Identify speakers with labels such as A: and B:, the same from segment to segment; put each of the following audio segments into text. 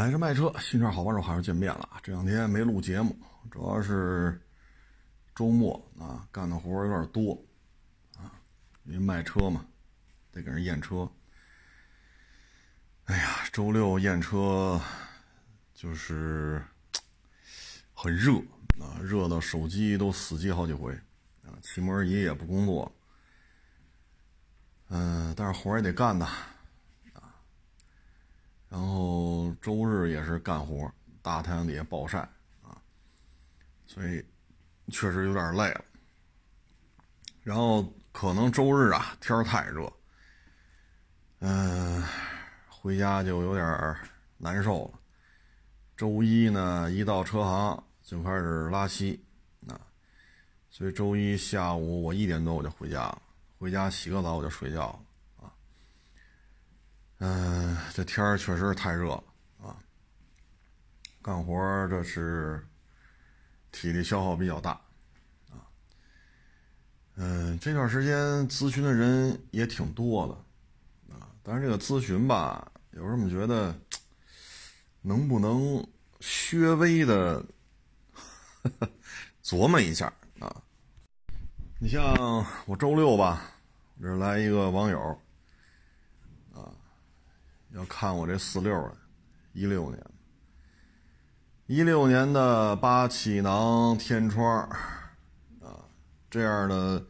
A: 还是卖车，新车好帮手，好久见面了啊！这两天没录节目，主要是周末啊干的活有点多啊，因为卖车嘛，得给人验车。哎呀，周六验车就是很热啊，热到手机都死机好几回啊，漆膜仪也不工作。嗯，但是活也得干呐。然后周日也是干活，大太阳底下暴晒啊，所以确实有点累了。然后可能周日啊天太热，嗯，回家就有点难受了。周一呢一到车行就开始拉稀啊，所以周一下午我一点多我就回家了，回家洗个澡我就睡觉了。嗯，这天儿确实是太热了啊！干活这是体力消耗比较大啊。嗯，这段时间咨询的人也挺多的啊，但是这个咨询吧，有时候你觉得能不能稍微的 琢磨一下啊？你像我周六吧，这来一个网友。要看我这四六的，一六年，一六年的八气囊天窗，啊，这样的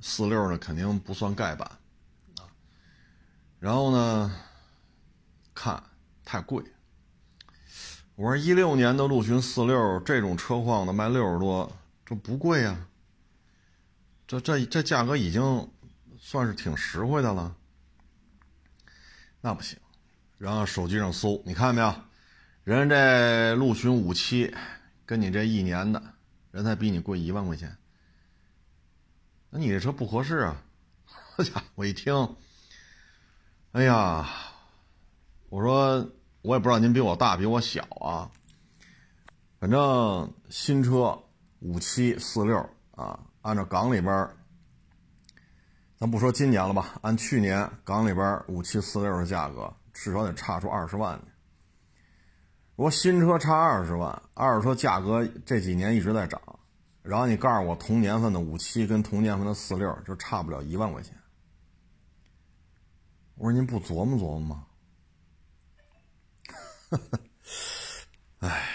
A: 四六的肯定不算盖板，啊，然后呢，看太贵，我说一六年的陆巡四六这种车况的卖六十多，这不贵呀，这这这价格已经算是挺实惠的了。那不行，然后手机上搜，你看见没有？人家这陆巡五七，跟你这一年的，人才比你贵一万块钱。那你这车不合适啊！我一听，哎呀，我说我也不知道您比我大比我小啊。反正新车五七四六啊，按照港里边。咱不说今年了吧，按去年港里边五七四六的价格，至少得差出二十万去。如果新车差二十万，二手车价格这几年一直在涨，然后你告诉我同年份的五七跟同年份的四六就差不了一万块钱，我说您不琢磨琢磨吗？哎，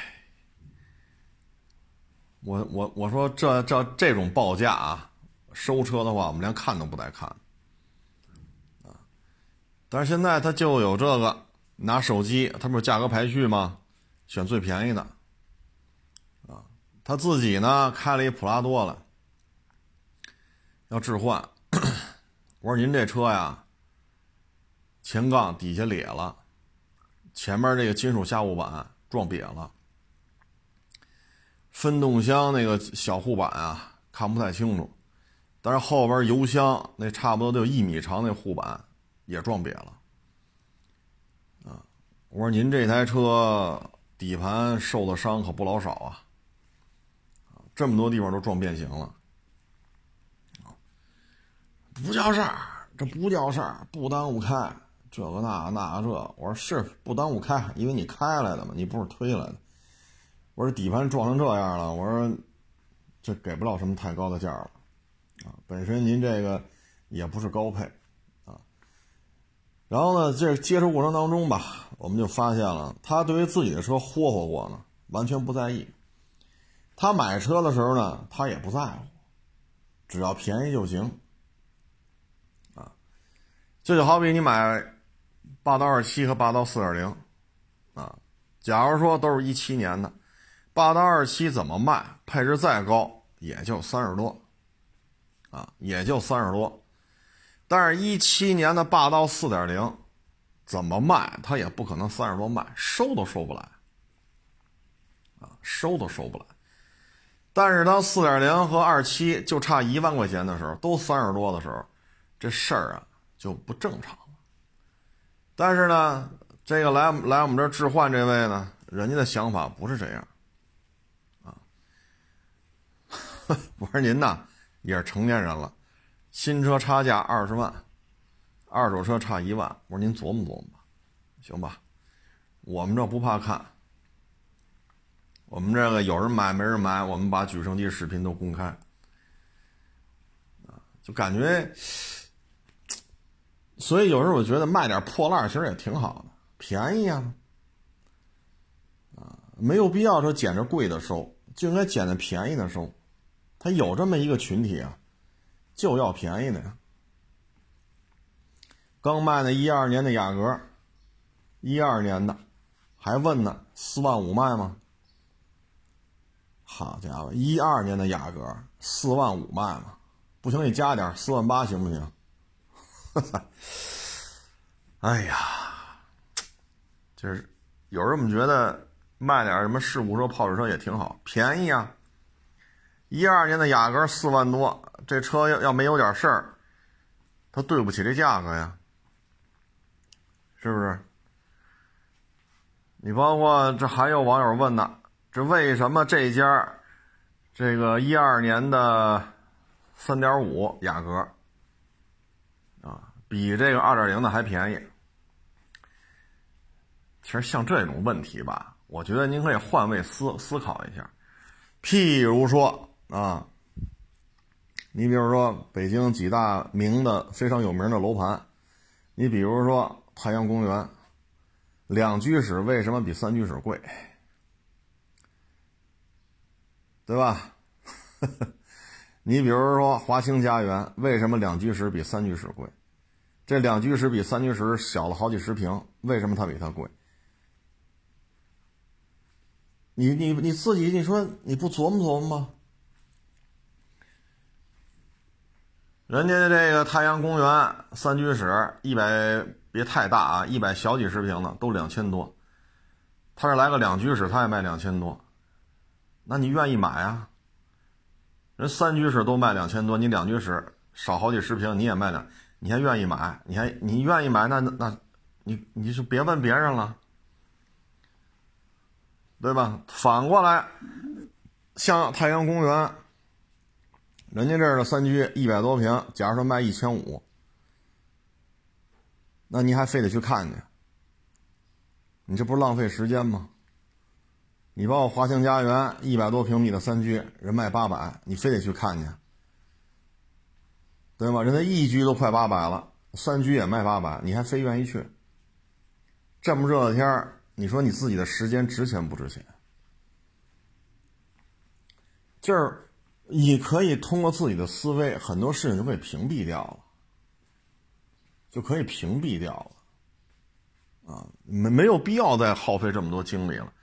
A: 我我我说这这这种报价啊！收车的话，我们连看都不带看，啊！但是现在他就有这个，拿手机，他不是价格排序吗？选最便宜的，啊！他自己呢开了一普拉多了，要置换。我说您这车呀，前杠底下裂了，前面这个金属下护板撞瘪了，分动箱那个小护板啊看不太清楚。但是后边油箱那差不多得有一米长那护板也撞瘪了，啊！我说您这台车底盘受的伤可不老少啊，这么多地方都撞变形了，不叫事儿，这不叫事儿，不耽误开，这个那那个这，我说是不耽误开，因为你开来的嘛，你不是推来的。我说底盘撞成这样了，我说这给不了什么太高的价了。啊，本身您这个也不是高配，啊，然后呢，这接触过程当中吧，我们就发现了，他对于自己的车霍霍过呢，完全不在意。他买车的时候呢，他也不在乎，只要便宜就行。啊，这就好比你买霸道二七和霸道四点零，啊，假如说都是一七年的，霸道二七怎么卖，配置再高也就三十多。啊，也就三十多，但是，一七年的霸道四点零，怎么卖，它也不可能三十多卖，收都收不来。啊，收都收不来。但是，当四点零和二七就差一万块钱的时候，都三十多的时候，这事儿啊就不正常了。但是呢，这个来来我们这置换这位呢，人家的想法不是这样。啊，我说您呐。也是成年人了，新车差价二十万，二手车差一万。我说您琢磨琢磨吧，行吧？我们这不怕看，我们这个有人买没人买，我们把举升机视频都公开，就感觉，所以有时候我觉得卖点破烂其实也挺好的，便宜啊，啊，没有必要说捡着贵的收，就应该捡着便宜的收，他有这么一个群体啊，就要便宜的呀。刚卖那一二年的雅阁，一二年的，还问呢，四万五卖吗？好家伙，一二年的雅阁四万五卖吗？不行，你加点四万八行不行？哈 哈哎呀，就是有时候我们觉得卖点什么事故车、泡水车也挺好，便宜啊。一二年的雅阁四万多，这车要要没有点事儿，它对不起这价格呀。是不是？你包括这还有网友问呢，这为什么这家这个一二年的三点五雅阁啊，比这个二点零的还便宜？其实像这种问题吧，我觉得您可以换位思思考一下。譬如说啊，你比如说北京几大名的非常有名的楼盘，你比如说。太阳公园，两居室为什么比三居室贵？对吧？你比如说华清家园，为什么两居室比三居室贵？这两居室比三居室小了好几十平，为什么它比它贵？你你你自己你说你不琢磨琢磨吗？人家的这个太阳公园三居室一百。别太大啊，一百小几十平的都两千多，他这来个两居室，他也卖两千多，那你愿意买啊？人三居室都卖两千多，你两居室少好几十平，你也卖两，你还愿意买？你还你愿意买？那那，你你就别问别人了，对吧？反过来，像太阳公园，人家这儿的三居一百多平，假如说卖一千五。那你还非得去看去？你这不是浪费时间吗？你包括华清家园一百多平米的三居，人卖八百，你非得去看去，对吗？人家一居都快八百了，三居也卖八百，你还非愿意去？这么热的天儿，你说你自己的时间值钱不值钱？就是你可以通过自己的思维，很多事情就被屏蔽掉了。就可以屏蔽掉了，啊，没没有必要再耗费这么多精力了，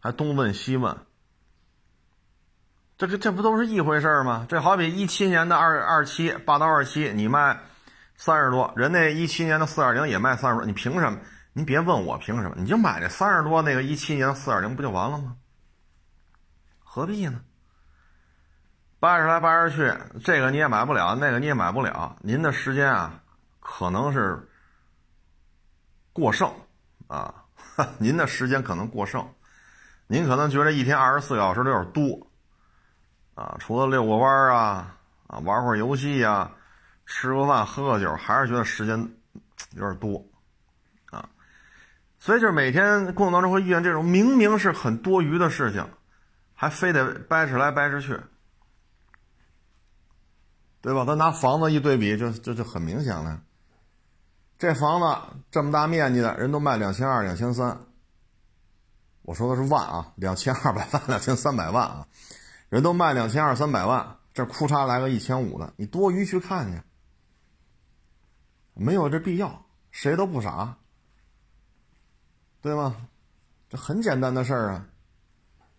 A: 还东问西问，这个这不都是一回事吗？这好比一七年的二二七霸道二七，你卖三十多，人那一七年的四点零也卖三十多，你凭什么？您别问我凭什么，你就买这三十多那个一七年的四点零不就完了吗？何必呢？掰着来掰着去，这个你也买不了，那个你也买不了，您的时间啊。可能是过剩啊，您的时间可能过剩，您可能觉得一天二十四小时有点多啊，除了遛个弯啊啊，玩会儿游戏呀，吃个饭喝个酒，还是觉得时间有点多啊，所以就是每天工作当中会遇见这种明明是很多余的事情，还非得掰扯来掰扯去，对吧？咱拿房子一对比，就就就很明显了。这房子这么大面积的人都卖两千二、两千三，我说的是万啊，两千二百万、两千三百万啊，人都卖两千二三百万，这哭嚓来个一千五的，你多余去看去，没有这必要，谁都不傻，对吗？这很简单的事儿啊，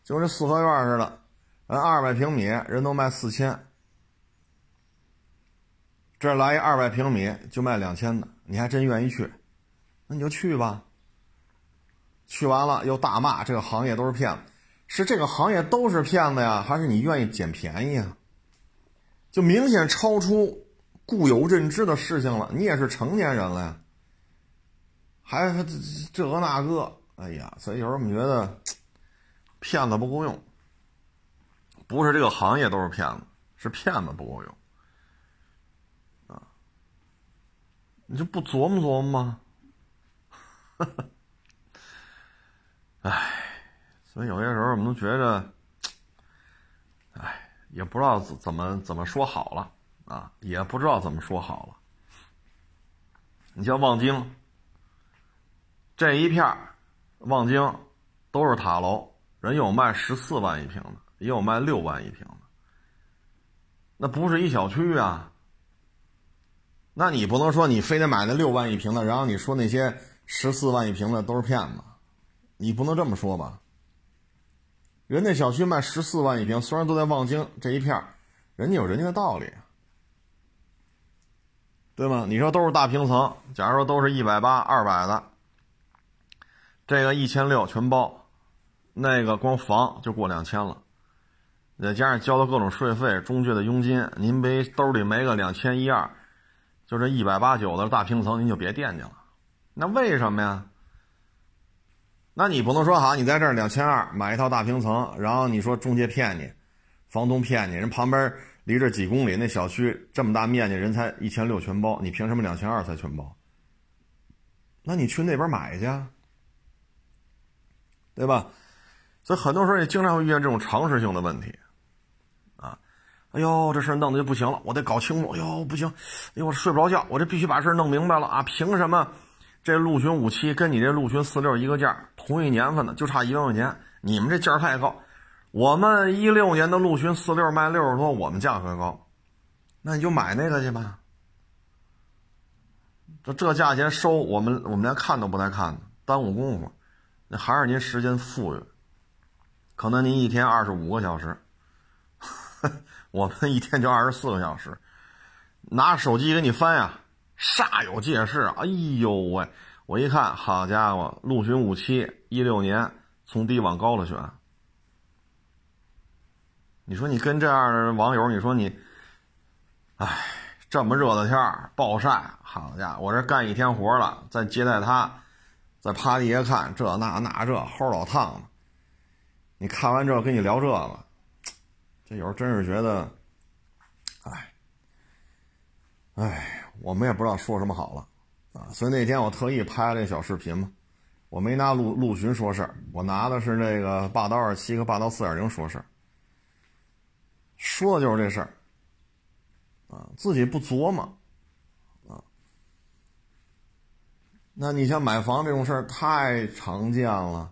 A: 就这四合院似的，人二百平米人都卖四千。这来一二百平米就卖两千的，你还真愿意去？那你就去吧。去完了又大骂这个行业都是骗子，是这个行业都是骗子呀，还是你愿意捡便宜啊？就明显超出固有认知的事情了。你也是成年人了呀，还这个那个，哎呀，所以有时候我们觉得骗子不够用，不是这个行业都是骗子，是骗子不够用。你就不琢磨琢磨吗？所以有些时候我们都觉着，哎，也不知道怎怎么怎么说好了啊，也不知道怎么说好了。你像望京这一片望京都是塔楼，人有卖十四万一平的，也有卖六万一平的，那不是一小区啊。那你不能说你非得买那六万一平的，然后你说那些十四万一平的都是骗子，你不能这么说吧？人家小区卖十四万一平，虽然都在望京这一片人家有人家的道理。对吗？你说都是大平层，假如说都是一百八、二百的，这个一千六全包，那个光房就过两千了，再加上交的各种税费、中介的佣金，您别兜里没个两千一二，就这一百八九的大平层，您就别惦记了。那为什么呀？那你不能说哈，你在这儿两千二买一套大平层，然后你说中介骗你，房东骗你，人旁边。离这几公里，那小区这么大面积，人才一千六全包，你凭什么两千二才全包？那你去那边买去，对吧？所以很多时候也经常会遇见这种常识性的问题，哎呦，这事弄得就不行了，我得搞清楚。哎呦，不行，哎呦，我睡不着觉，我这必须把事儿弄明白了啊！凭什么这陆巡五七跟你这陆巡四六一个价，同一年份的，就差一万块钱，你们这价太高。我们一六年的陆巡四六卖六十多，我们价格高，那你就买那个去吧。这这价钱收我们，我们连看都不带看的，耽误功夫。那还是您时间富裕，可能您一天二十五个小时，我们一天就二十四个小时，拿手机给你翻呀，煞有介事。哎呦喂，我一看，好家伙，陆巡五七一六年从低往高了选。你说你跟这样的网友，你说你，哎，这么热的天儿暴晒，好家伙，我这干一天活了，再接待他，再趴地下看这那那这，齁老烫的。你看完之后跟你聊这个，这有时候真是觉得，哎，哎，我们也不知道说什么好了啊。所以那天我特意拍了这小视频嘛，我没拿陆陆巡说事儿，我拿的是那个霸道二七和霸道四点零说事儿。说的就是这事儿，啊，自己不琢磨，啊，那你像买房这种事儿太常见了，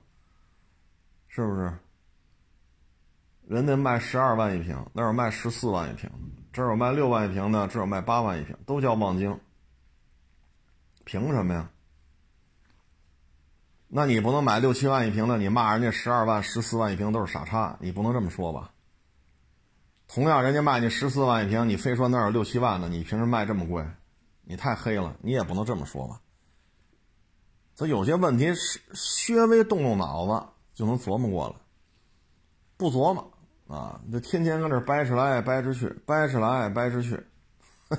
A: 是不是？人家卖十二万一平，那有卖十四万一平，这儿有卖六万一平的，这儿有卖八万一平，都叫望京，凭什么呀？那你不能买六七万一平的，你骂人家十二万、十四万一平都是傻叉，你不能这么说吧？同样，人家卖你十四万一平，你非说那儿有六七万的，你凭什么卖这么贵？你太黑了，你也不能这么说吧。所以有些问题是稍微动动脑子就能琢磨过来，不琢磨啊，就天天搁这掰扯来掰扯去，掰扯来掰扯去。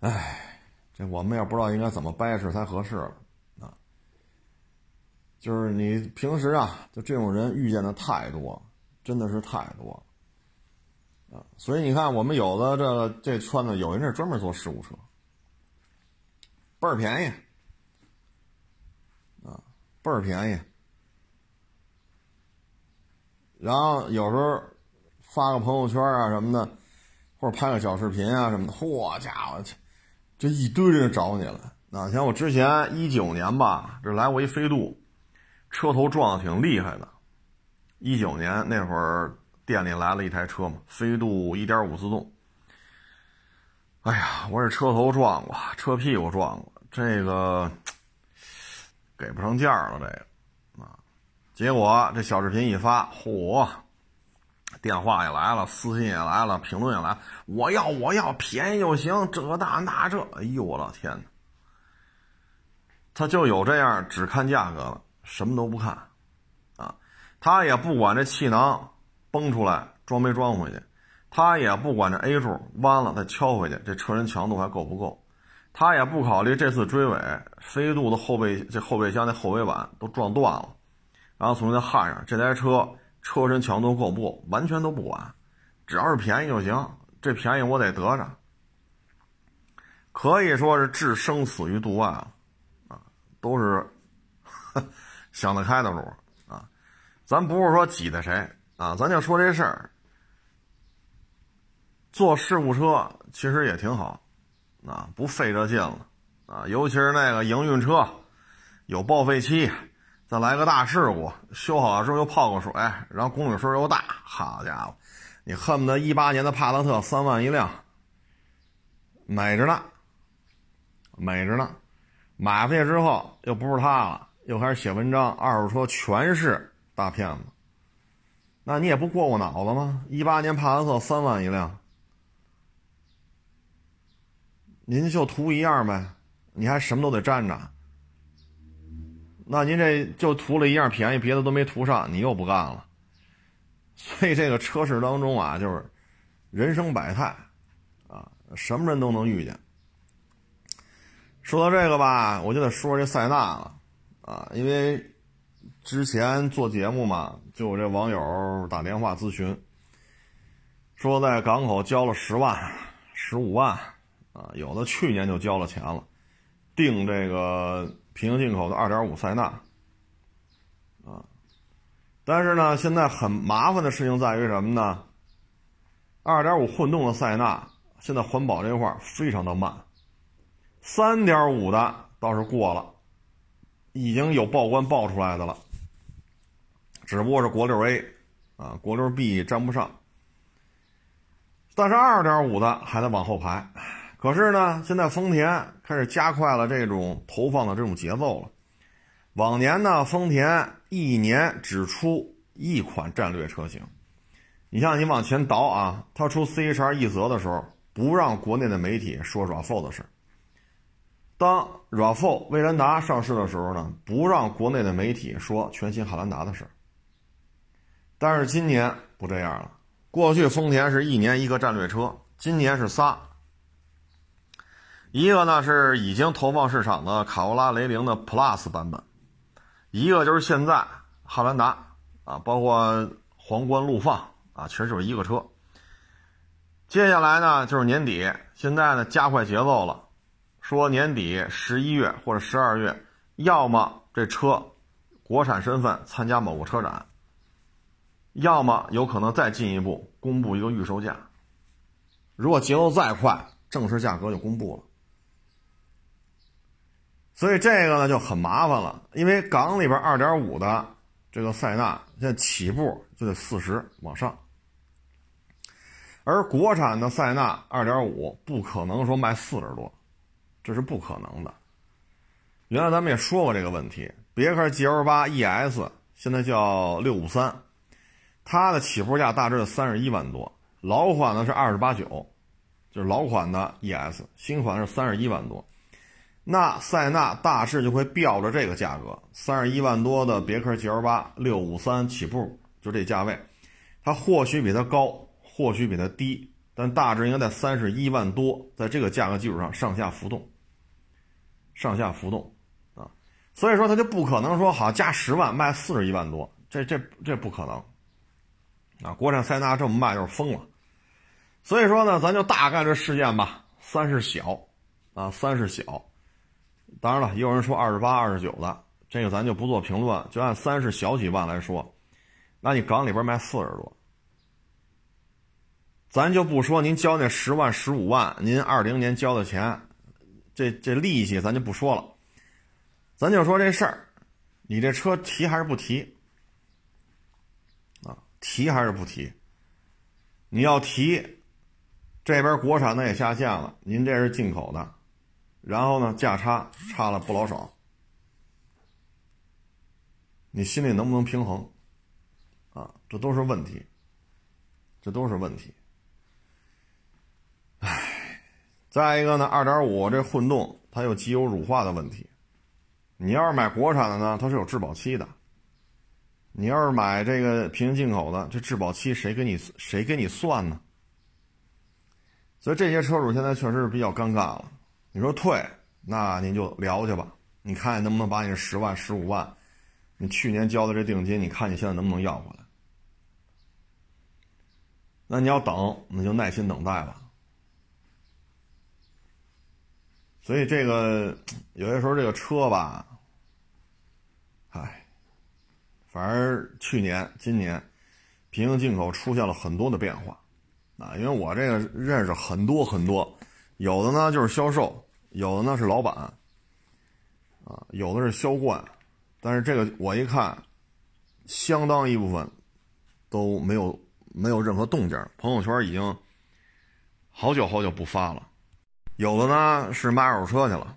A: 哎，这我们也不知道应该怎么掰扯才合适了啊。就是你平时啊，就这种人遇见的太多，真的是太多。啊，所以你看，我们有的这个这圈子，有人是专门做事故车，倍儿便宜，啊，倍儿便宜。然后有时候发个朋友圈啊什么的，或者拍个小视频啊什么的，嚯家伙，这一堆人找你了。那像我之前一九年吧，这来过一飞度，车头撞的挺厉害的。一九年那会儿。店里来了一台车嘛，飞度1.5自动。哎呀，我这车头撞过，车屁股撞过，这个给不上价了，这个。结果这小视频一发，嚯，电话也来了，私信也来了，评论也来，我要我要便宜就行，这那那这，哎呦我老天哪！他就有这样只看价格了，什么都不看啊，他也不管这气囊。崩出来装没装回去，他也不管这 A 柱弯了再敲回去，这车身强度还够不够？他也不考虑这次追尾飞度的后备这后备箱那后尾板都撞断了，然后从那焊上，这台车车身强度够不？完全都不管，只要是便宜就行，这便宜我得得着。可以说是置生死于度外了，啊，都是 想得开的主啊。咱不是说挤兑谁啊，咱就说这事儿。坐事故车其实也挺好，啊，不费这劲了，啊，尤其是那个营运车，有报废期，再来个大事故，修好了之后又泡个水，然后公里数又大，好家伙，你恨不得一八年的帕萨特三万一辆，美着呢，美着呢，买回去之后又不是他了，又开始写文章，二手车全是大骗子，那你也不过过脑子吗？一八年帕萨特三万一辆。您就图一样呗，你还什么都得占着，那您这就图了一样便宜，别的都没图上，你又不干了。所以这个车市当中啊，就是人生百态啊，什么人都能遇见。说到这个吧，我就得说这塞纳了啊，因为之前做节目嘛，就有这网友打电话咨询，说在港口交了十万、十五万。啊，有的去年就交了钱了，订这个平行进口的2.5塞纳，啊，但是呢，现在很麻烦的事情在于什么呢？2.5混动的塞纳现在环保这块非常的慢，3.5的倒是过了，已经有报关报出来的了，只不过是国六 A，啊，国六 B 沾不上，但是2.5的还得往后排。可是呢，现在丰田开始加快了这种投放的这种节奏了。往年呢，丰田一年只出一款战略车型。你像你往前倒啊，他出 CHR 一泽的时候，不让国内的媒体说 RAV4 的事当 RAV4 威兰达上市的时候呢，不让国内的媒体说全新汉兰达的事但是今年不这样了。过去丰田是一年一个战略车，今年是仨。一个呢是已经投放市场的卡罗拉雷凌的 Plus 版本，一个就是现在汉兰达啊，包括皇冠陆放啊，其实就是一个车。接下来呢就是年底，现在呢加快节奏了，说年底十一月或者十二月，要么这车国产身份参加某个车展，要么有可能再进一步公布一个预售价。如果节奏再快，正式价格就公布了。所以这个呢就很麻烦了，因为港里边2.5的这个塞纳现在起步就得四十往上，而国产的塞纳2.5不可能说卖四十多，这是不可能的。原来咱们也说过这个问题，别克 GL8 ES 现在叫653，它的起步价大致三十一万多，老款的是二十八九，就是老款的 ES，新款是三十一万多。那塞纳大致就会标着这个价格，三十一万多的别克 GL8 六五三起步，就这价位，它或许比它高，或许比它低，但大致应该在三十一万多，在这个价格基础上上下浮动，上下浮动啊，所以说它就不可能说好加十万卖四十一万多，这这这不可能啊！国产塞纳这么卖就是疯了，所以说呢，咱就大概这事件吧，三是小啊，三是小。当然了，也有人说二十八、二十九的，这个咱就不做评论。就按三十小几万来说，那你港里边卖四十多，咱就不说您交那十万、十五万，您二零年交的钱，这这利息咱就不说了，咱就说这事儿，你这车提还是不提？啊，提还是不提？你要提，这边国产的也下线了，您这是进口的。然后呢，价差差了不老少，你心里能不能平衡？啊，这都是问题，这都是问题。唉，再一个呢，二点五这混动它有机油乳化的问题，你要是买国产的呢，它是有质保期的。你要是买这个平行进口的，这质保期谁给你谁给你算呢？所以这些车主现在确实是比较尴尬了。你说退，那您就聊去吧。你看能不能把你十万、十五万，你去年交的这定金，你看你现在能不能要回来？那你要等，那就耐心等待吧。所以这个有些时候这个车吧，唉，反而去年、今年，平行进口出现了很多的变化，啊，因为我这个认识很多很多，有的呢就是销售，有的呢是老板，啊，有的是销冠，但是这个我一看，相当一部分都没有没有任何动静，朋友圈已经好久好久不发了，有的呢是卖二手车去了，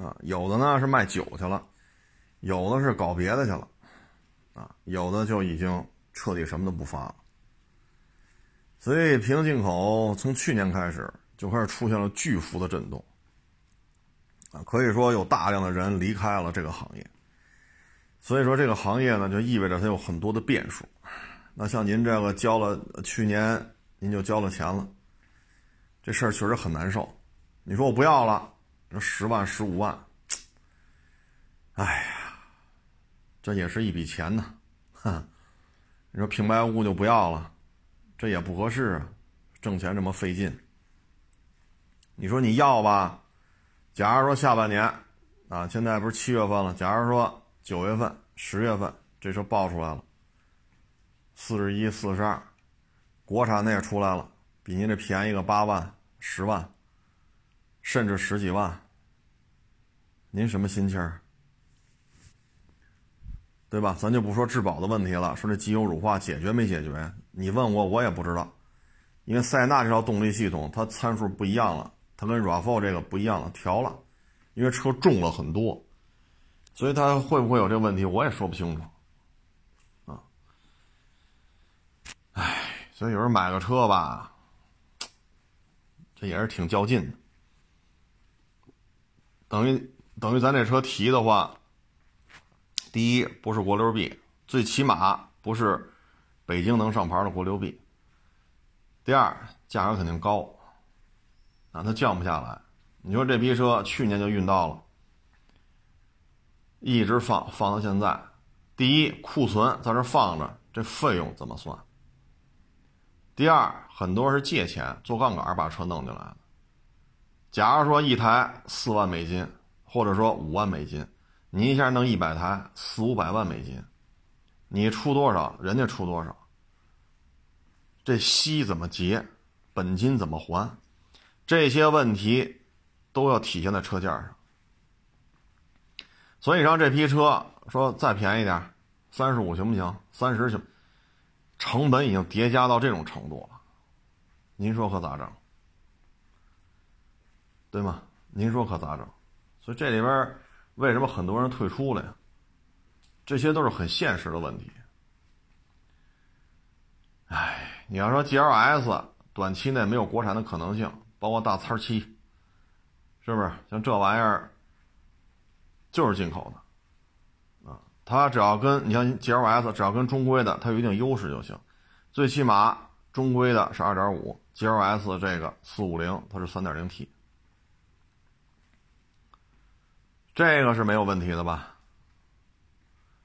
A: 啊，有的呢是卖酒去了，有的是搞别的去了。啊，有的就已经彻底什么都不发了，所以平行进口从去年开始就开始出现了巨幅的震动，啊，可以说有大量的人离开了这个行业，所以说这个行业呢就意味着它有很多的变数。那像您这个交了去年您就交了钱了，这事儿确实很难受。你说我不要了，这十万十五万，哎呀。这也是一笔钱呢，哼！你说平白无故就不要了，这也不合适啊！挣钱这么费劲，你说你要吧？假如说下半年啊，现在不是七月份了？假如说九月份、十月份这车报出来了，四十一、四十二，国产的也出来了，比您这便宜个八万、十万，甚至十几万，您什么心情？对吧？咱就不说质保的问题了，说这机油乳化解决没解决？你问我，我也不知道。因为塞纳这套动力系统，它参数不一样了，它跟 RAV4 这个不一样了，调了。因为车重了很多，所以它会不会有这个问题，我也说不清楚。啊，唉，所以有人买个车吧，这也是挺较劲的。等于等于咱这车提的话。第一不是国六 B，最起码不是北京能上牌的国六 B。第二，价格肯定高，啊，它降不下来。你说这批车去年就运到了，一直放放到现在。第一，库存在这放着，这费用怎么算？第二，很多是借钱做杠杆把车弄进来的。假如说一台四万美金，或者说五万美金。你一下弄一百台，四五百万美金，你出多少，人家出多少，这息怎么结，本金怎么还，这些问题都要体现在车价上。所以让这批车说再便宜点，三十五行不行？三十行，成本已经叠加到这种程度了，您说可咋整？对吗？您说可咋整？所以这里边。为什么很多人退出了呀？这些都是很现实的问题。哎，你要说 GLS 短期内没有国产的可能性，包括大叉七，是不是？像这玩意儿就是进口的啊，它只要跟你像 GLS 只要跟中规的它有一定优势就行。最起码中规的是 2.5，GLS 这个450它是 3.0T。这个是没有问题的吧？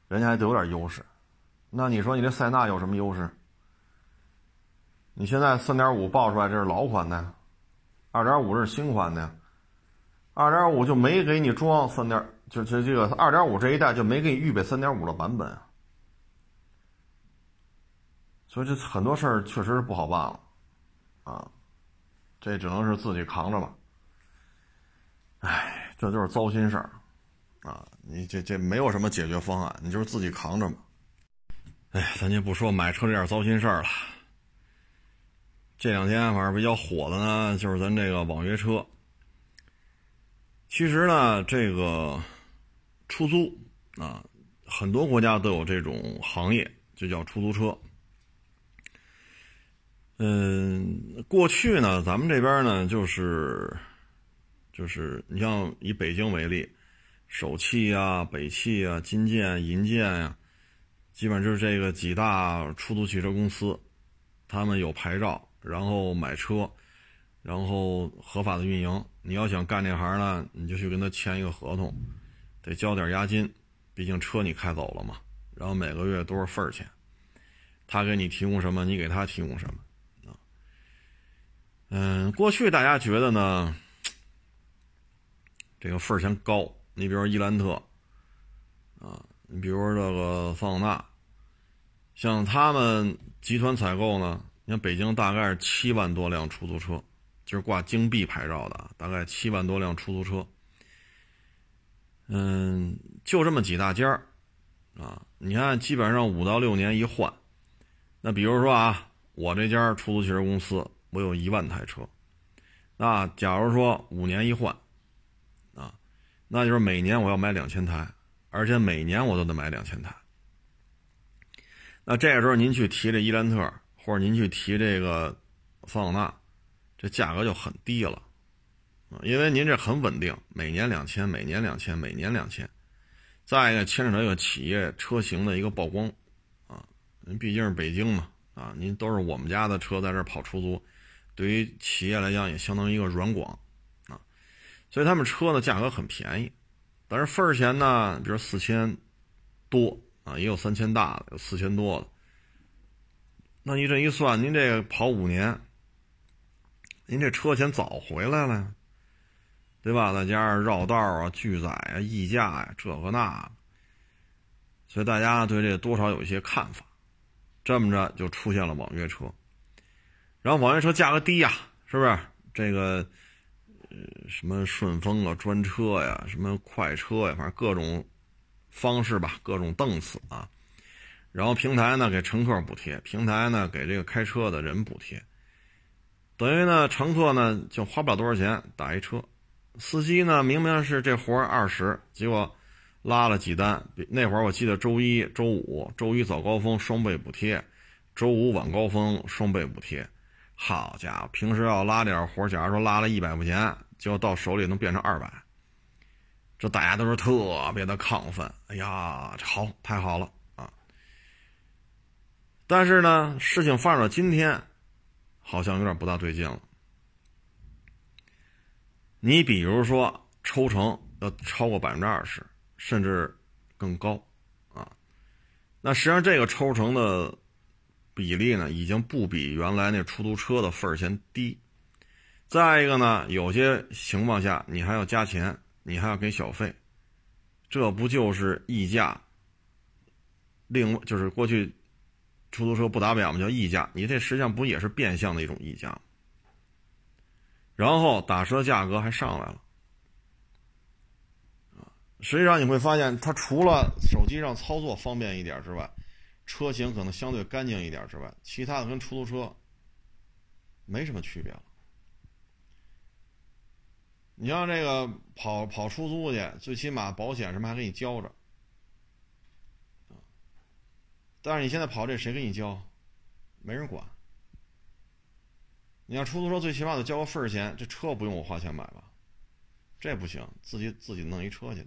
A: 人家还得有点优势。那你说你这塞纳有什么优势？你现在三点五爆出来这是老款的，二点五是新款的，二点五就没给你装三点，就这这个二点五这一代就没给你预备三点五的版本。所以这很多事儿确实是不好办了，啊，这只能是自己扛着吧。哎，这就是糟心事儿。啊，你这这没有什么解决方案，你就是自己扛着嘛。哎，咱就不说买车这点糟心事儿了。这两天反正比较火的呢，就是咱这个网约车。其实呢，这个出租啊，很多国家都有这种行业，就叫出租车。嗯，过去呢，咱们这边呢，就是就是你像以北京为例。首汽呀、北汽呀、金建、银建呀，基本就是这个几大出租汽车公司，他们有牌照，然后买车，然后合法的运营。你要想干这行呢，你就去跟他签一个合同，得交点押金，毕竟车你开走了嘛。然后每个月多少份钱，他给你提供什么，你给他提供什么啊？嗯，过去大家觉得呢，这个份钱高。你比如伊兰特，啊，你比如这个桑塔纳，像他们集团采购呢，你看北京大概是七万多辆出租车，就是挂京 B 牌照的，大概七万多辆出租车。嗯，就这么几大家儿啊，你看基本上五到六年一换。那比如说啊，我这家出租汽车公司，我有一万台车，那假如说五年一换，啊，那就是每年我要买两千台，而且每年我都得买两千台。那这个时候您去提这伊兰特，或者您去提这个桑塔纳，这价格就很低了，啊，因为您这很稳定，每年两千，每年两千，每年两千。再一个，牵扯到一个企业车型的一个曝光。啊您毕竟是北京嘛，啊，您都是我们家的车在这跑出租，对于企业来讲也相当于一个软广，啊，所以他们车呢价格很便宜，但是份儿钱呢，比如四千多啊，也有三千大的，有四千多的，那你这一算，您这跑五年，您这车钱早回来了，对吧？再加上绕道啊、拒载啊、溢价呀，这个那，所以大家对这多少有一些看法。这么着就出现了网约车，然后网约车价格低呀，是不是？这个呃什么顺风啊、专车呀、什么快车呀，反正各种方式吧，各种档次啊。然后平台呢给乘客补贴，平台呢给这个开车的人补贴，等于呢乘客呢就花不了多少钱打一车，司机呢明明是这活二十，结果。拉了几单，那会儿我记得周一、周五，周一早高峰双倍补贴，周五晚高峰双倍补贴。好家伙，平时要拉点活，假如说拉了一百块钱，就到手里能变成二百，这大家都是特别的亢奋。哎呀，好，太好了！但是呢，事情发展到今天，好像有点不大对劲了。你比如说抽成要超过百分之二十。甚至更高，啊，那实际上这个抽成的比例呢，已经不比原来那出租车的份儿钱低。再一个呢，有些情况下你还要加钱，你还要给小费，这不就是溢价？另就是过去出租车不打表嘛，叫溢价，你这实际上不也是变相的一种溢价？然后打车价格还上来了。实际上你会发现，它除了手机上操作方便一点之外，车型可能相对干净一点之外，其他的跟出租车没什么区别了。你像这个跑跑出租去，最起码保险什么还给你交着，但是你现在跑这谁给你交？没人管。你像出租车，最起码得交个份儿钱，这车不用我花钱买吧？这不行，自己自己弄一车去。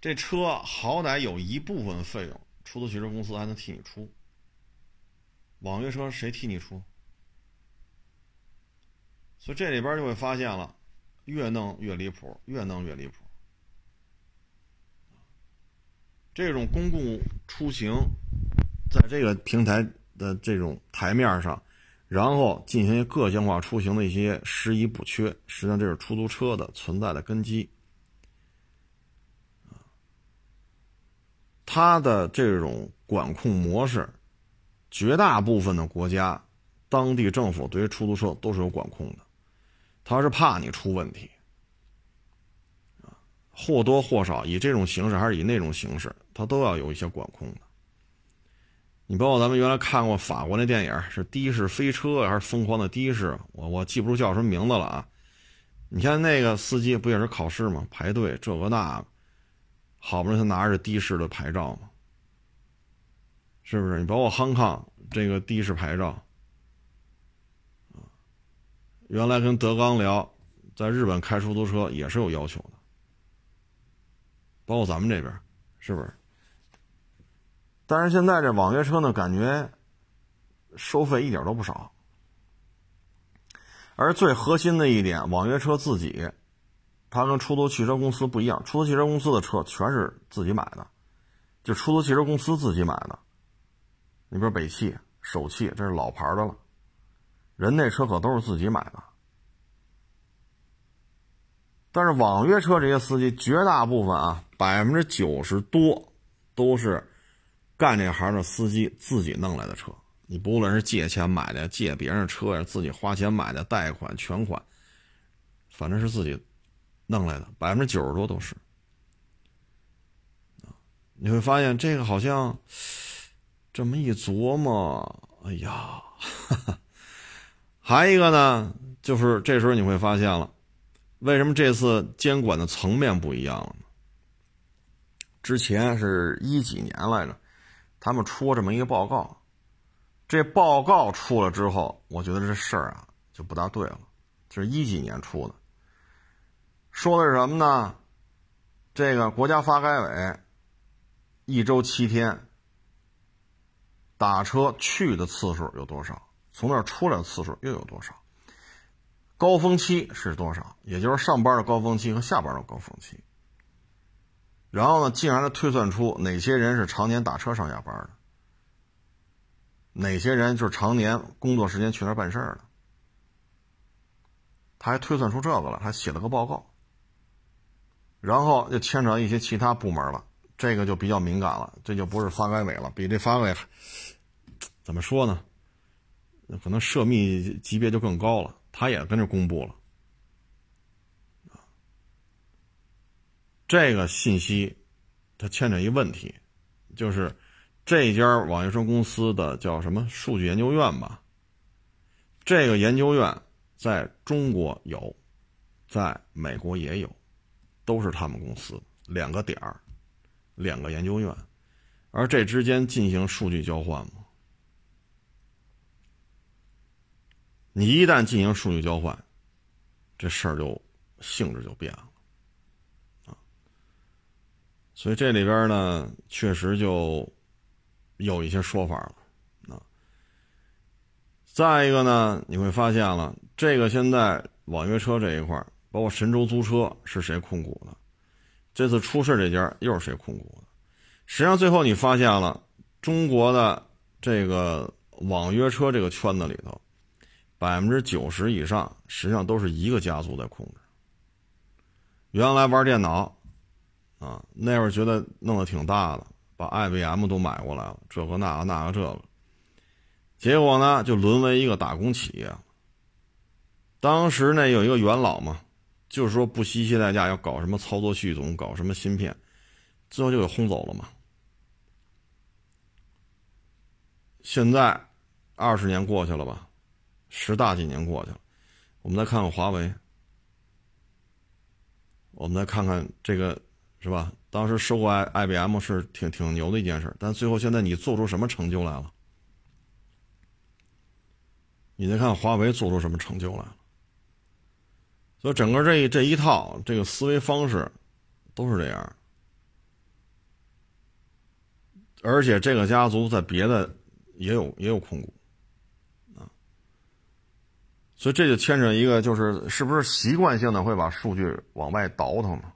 A: 这车好歹有一部分费用，出租汽车公司还能替你出。网约车谁替你出？所以这里边就会发现了，越弄越离谱，越弄越离谱。这种公共出行，在这个平台的这种台面上，然后进行个性化出行的一些失宜补缺，实际上这是出租车的存在的根基。它的这种管控模式，绝大部分的国家、当地政府对于出租车都是有管控的，他是怕你出问题，啊，或多或少以这种形式还是以那种形式，他都要有一些管控的。你包括咱们原来看过法国那电影，是的士飞车还是疯狂的的士？我我记不住叫什么名字了啊！你像那个司机不也是考试吗？排队这个那。好不容易他拿着的士的牌照嘛，是不是？你包括康康这个的士牌照，原来跟德刚聊，在日本开出租车也是有要求的，包括咱们这边，是不是？但是现在这网约车呢，感觉收费一点都不少，而最核心的一点，网约车自己。它跟出租汽车公司不一样，出租汽车公司的车全是自己买的，就出租汽车公司自己买的。你比如北汽、首汽，这是老牌的了，人那车可都是自己买的。但是网约车这些司机绝大部分啊，百分之九十多都是干这行的司机自己弄来的车。你不论是借钱买的、借别人车呀、自己花钱买的、贷款、全款，反正是自己弄来的，百分之九十多都是。你会发现这个好像这么一琢磨，哎呀，哈 哈还一个呢，就是这时候你会发现了，为什么这次监管的层面不一样了呢？之前是一几年来着，他们出这么一个报告。这报告出了之后，我觉得这事儿啊就不大对了。就是一几年出的，说的是什么呢？这个国家发改委一周七天打车去的次数有多少？从那儿出来的次数又有多少？高峰期是多少？也就是上班的高峰期和下班的高峰期。然后呢，进而的推算出哪些人是常年打车上下班的。哪些人就是常年工作时间去那儿办事儿的？他还推算出这个了，还写了个报告。然后就牵扯到一些其他部门了，这个就比较敏感了，这就不是发改委了，比这发改委怎么说呢？可能涉密级别就更高了，他也跟着公布了。这个信息，它牵扯一问题，就是。这家网约车公司的叫什么数据研究院吧？这个研究院在中国有，在美国也有，都是他们公司两个点儿，两个研究院，而这之间进行数据交换吗？你一旦进行数据交换，这事儿就性质就变了！所以这里边呢，确实就。有一些说法了，啊，再一个呢，你会发现了，这个现在网约车这一块包括神州租车是谁控股的？这次出事这家又是谁控股的？实际上最后你发现了，中国的这个网约车这个圈子里头，百分之九十以上实际上都是一个家族在控制。原来玩电脑，啊，那会儿觉得弄得挺大的。把 IBM 都买过来了，这个那个那个这个，结果呢就沦为一个打工企业。当时呢有一个元老嘛，就是说不惜一切代价要搞什么操作系统，搞什么芯片，最后就给轰走了嘛。现在二十年过去了吧，十大几年过去了，我们再看看华为，我们再看看这个。是吧？当时收购 I I B M 是挺挺牛的一件事，但最后现在你做出什么成就来了？你再看华为做出什么成就来了？所以整个这这一套这个思维方式都是这样，而且这个家族在别的也有也有控股啊，所以这就牵扯一个，就是是不是习惯性的会把数据往外倒腾呢？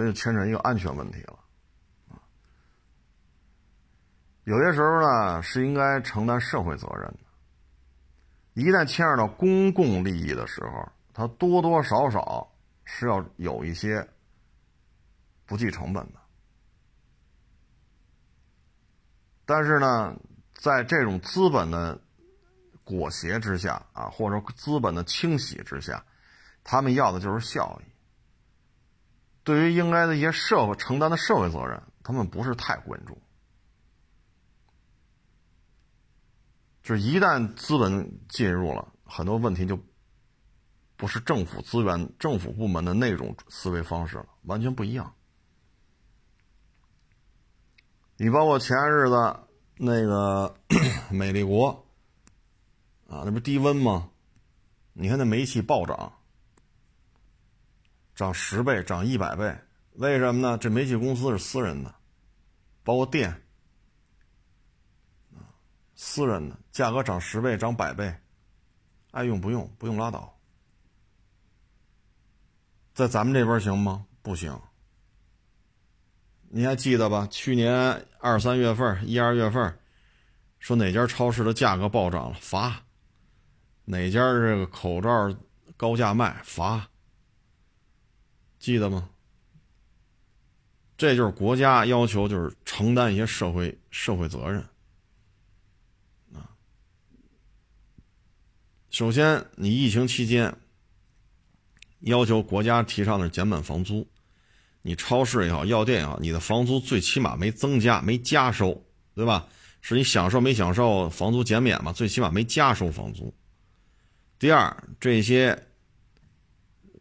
A: 这就牵扯一个安全问题了，有些时候呢是应该承担社会责任的。一旦牵扯到公共利益的时候，它多多少少是要有一些不计成本的。但是呢，在这种资本的裹挟之下啊，或者资本的清洗之下，他们要的就是效益。对于应该的一些社会承担的社会责任，他们不是太关注。就是一旦资本进入了，很多问题就不是政府资源、政府部门的那种思维方式了，完全不一样。你包括前日子那个 美丽国啊，那不低温吗？你看那煤气暴涨。涨十倍，涨一百倍，为什么呢？这煤气公司是私人的，包括电，私人的，价格涨十倍，涨百倍，爱用不用，不用拉倒。在咱们这边行吗？不行。你还记得吧？去年二三月份、一二月份，说哪家超市的价格暴涨了，罚；哪家这个口罩高价卖，罚。记得吗？这就是国家要求，就是承担一些社会社会责任啊。首先，你疫情期间要求国家提倡的是减免房租，你超市也好，药店也好，你的房租最起码没增加，没加收，对吧？是你享受没享受房租减免嘛？最起码没加收房租。第二，这些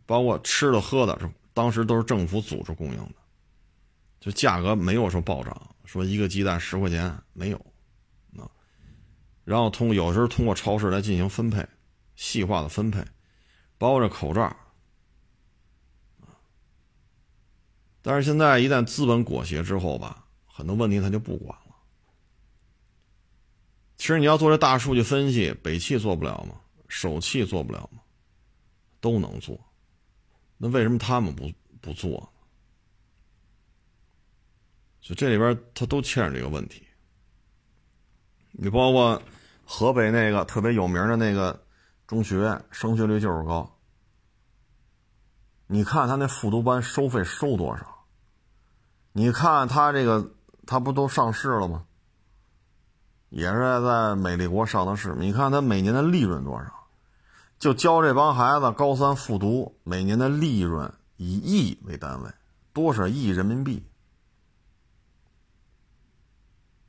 A: 包括吃的喝的，是当时都是政府组织供应的，就价格没有说暴涨，说一个鸡蛋十块钱没有啊。然后通有时候通过超市来进行分配，细化的分配，包括这口罩但是现在一旦资本裹挟之后吧，很多问题他就不管了。其实你要做这大数据分析，北汽做不了吗？首汽做不了吗？都能做，那为什么他们不不做？就这里边他都欠着这个问题。你包括河北那个特别有名的那个中学，升学率就是高。你看他那复读班收费收多少？你看他这个，他不都上市了吗？也是在美丽国上的市。你看他每年的利润多少？就教这帮孩子高三复读，每年的利润以亿为单位，多少亿人民币？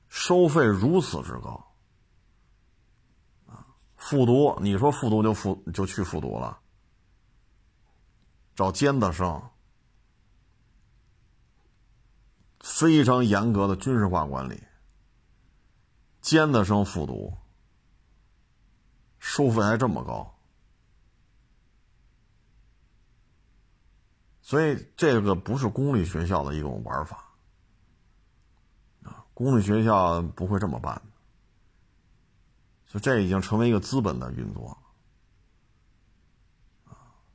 A: 收费如此之高啊！复读，你说复读就复就去复读了，找尖子生，非常严格的军事化管理，尖子生复读，收费还这么高。所以这个不是公立学校的一种玩法，啊，公立学校不会这么办的。所以这已经成为一个资本的运作，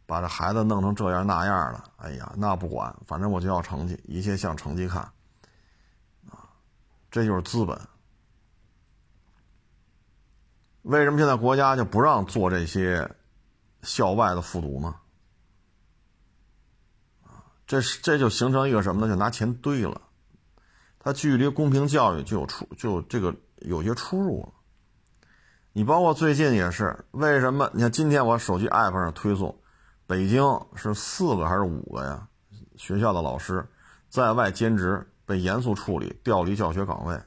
A: 把这孩子弄成这样那样了，哎呀，那不管，反正我就要成绩，一切向成绩看，啊，这就是资本。为什么现在国家就不让做这些校外的复读呢？这是这就形成一个什么呢？就拿钱堆了，它距离公平教育就有出就这个有些出入了。你包括最近也是，为什么？你看今天我手机 app 上推送，北京是四个还是五个呀？学校的老师在外兼职被严肃处理，调离教学岗位。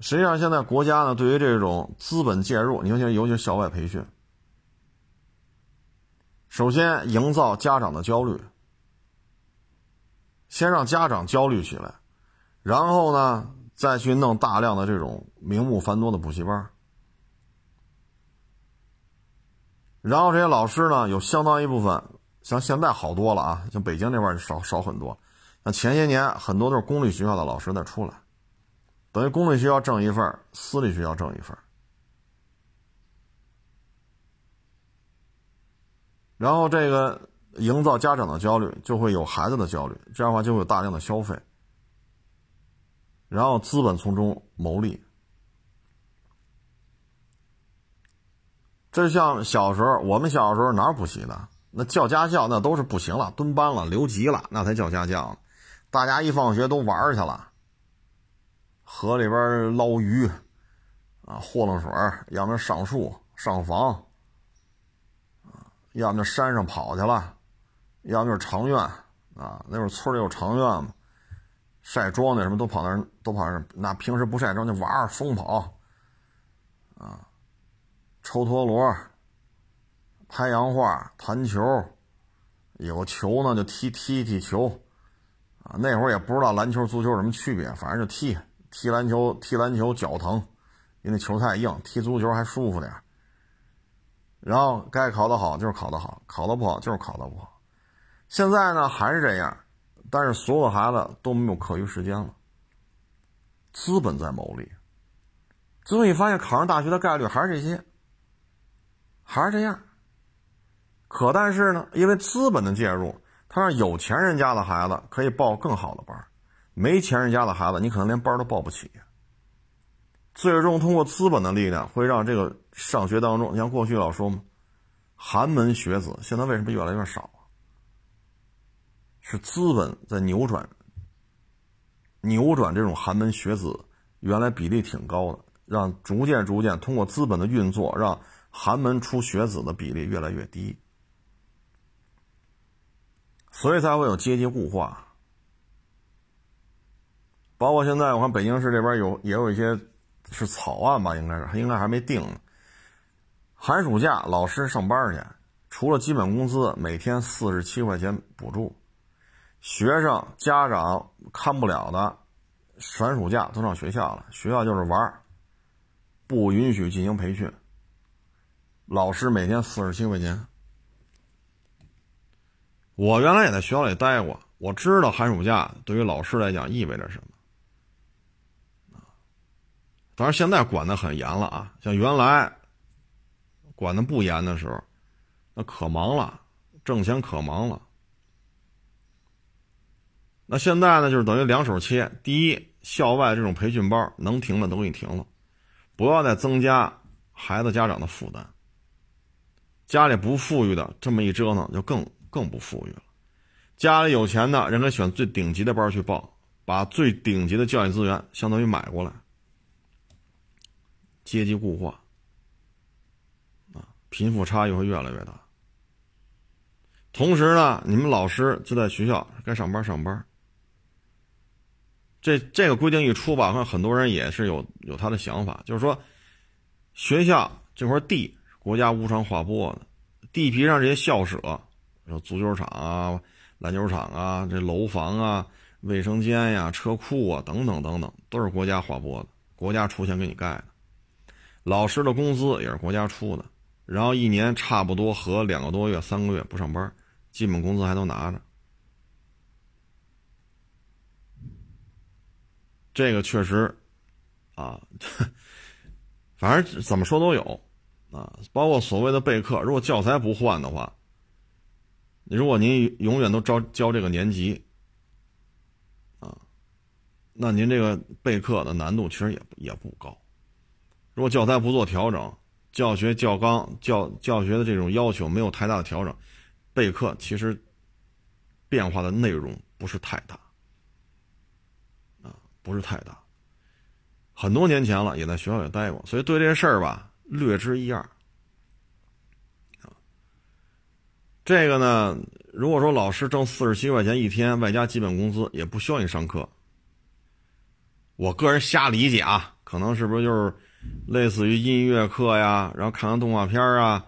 A: 实际上，现在国家呢对于这种资本介入，你尤其尤其是校外培训。首先，营造家长的焦虑，先让家长焦虑起来，然后呢，再去弄大量的这种名目繁多的补习班，然后这些老师呢，有相当一部分，像现在好多了啊，像北京那边少少很多，那前些年很多都是公立学校的老师在出来，等于公立学校挣一份，私立学校挣一份。然后这个营造家长的焦虑，就会有孩子的焦虑，这样的话就会有大量的消费，然后资本从中牟利。这像小时候，我们小时候哪补习的？那叫家教那都是不行了，蹲班了，留级了，那才叫家教。大家一放学都玩去了，河里边捞鱼，啊，和弄水，要么上树上房。要么就山上跑去了，要么就是长院啊。那会儿村里有长院嘛，晒庄稼什么都跑那儿，都跑那儿。那平时不晒庄就玩儿疯跑啊，抽陀螺、拍洋画、弹球，有球呢就踢踢踢球啊。那会儿也不知道篮球、足球有什么区别，反正就踢踢篮球，踢篮球脚疼，因为球太硬；踢足球还舒服点。然后该考得好就是考得好，考得不好就是考得不好。现在呢还是这样，但是所有孩子都没有课余时间了。资本在牟利，最后你发现考上大学的概率还是这些，还是这样。可但是呢，因为资本的介入，他让有钱人家的孩子可以报更好的班，没钱人家的孩子你可能连班都报不起。最终通过资本的力量，会让这个上学当中，像过去老说嘛，寒门学子，现在为什么越来越少？是资本在扭转，扭转这种寒门学子原来比例挺高的，让逐渐逐渐通过资本的运作，让寒门出学子的比例越来越低，所以才会有阶级固化。包括现在，我看北京市这边有也有一些是草案吧，应该是应该还没定呢。寒暑假老师上班去，除了基本工资每天四十七块钱补助，学生家长看不了的，寒暑假都上学校了，学校就是玩不允许进行培训。老师每天四十七块钱，我原来也在学校里待过，我知道寒暑假对于老师来讲意味着什么。当然，现在管的很严了啊！像原来管的不严的时候，那可忙了，挣钱可忙了。那现在呢，就是等于两手切。第一，校外这种培训班能停的都给你停了，不要再增加孩子家长的负担。家里不富裕的，这么一折腾就更更不富裕了。家里有钱的，人家选最顶级的班去报，把最顶级的教育资源相当于买过来。阶级固化，贫富差异会越来越大。同时呢，你们老师就在学校该上班上班。这这个规定一出吧，看很多人也是有有他的想法，就是说，学校这块地国家无偿划拨的，地皮上这些校舍，有足球场啊、篮球场啊、这楼房啊、卫生间呀、车库啊等等等等，都是国家划拨的，国家出钱给你盖的。老师的工资也是国家出的，然后一年差不多和两个多月、三个月不上班，基本工资还都拿着。这个确实，啊，反正怎么说都有，啊，包括所谓的备课，如果教材不换的话，如果您永远都招教这个年级，啊，那您这个备课的难度其实也也不高。如果教材不做调整，教学教纲教教学的这种要求没有太大的调整，备课其实变化的内容不是太大，啊，不是太大。很多年前了，也在学校也待过，所以对这事儿吧略知一二。啊，这个呢，如果说老师挣四十七块钱一天，外加基本工资，也不需要你上课。我个人瞎理解啊，可能是不是就是。类似于音乐课呀，然后看看动画片啊，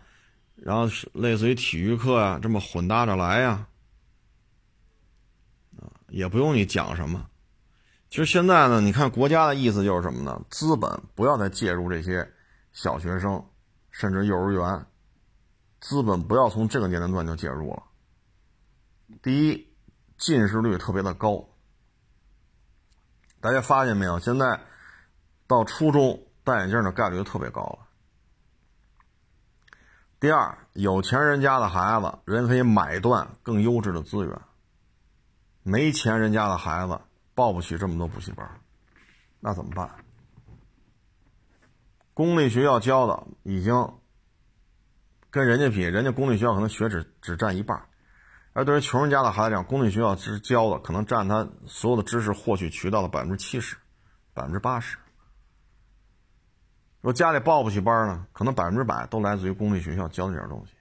A: 然后类似于体育课呀，这么混搭着来呀，啊，也不用你讲什么。其实现在呢，你看国家的意思就是什么呢？资本不要再介入这些小学生，甚至幼儿园，资本不要从这个年龄段就介入了。第一，近视率特别的高，大家发现没有？现在到初中。戴眼镜的概率就特别高了。第二，有钱人家的孩子，人可以买断更优质的资源；没钱人家的孩子报不起这么多补习班，那怎么办？公立学校教的已经跟人家比，人家公立学校可能学只只占一半，而对于穷人家的孩子讲，公立学校只教的可能占他所有的知识获取渠道的百分之七十、百分之八十。说家里报不起班呢，可能百分之百都来自于公立学校教的这点东西，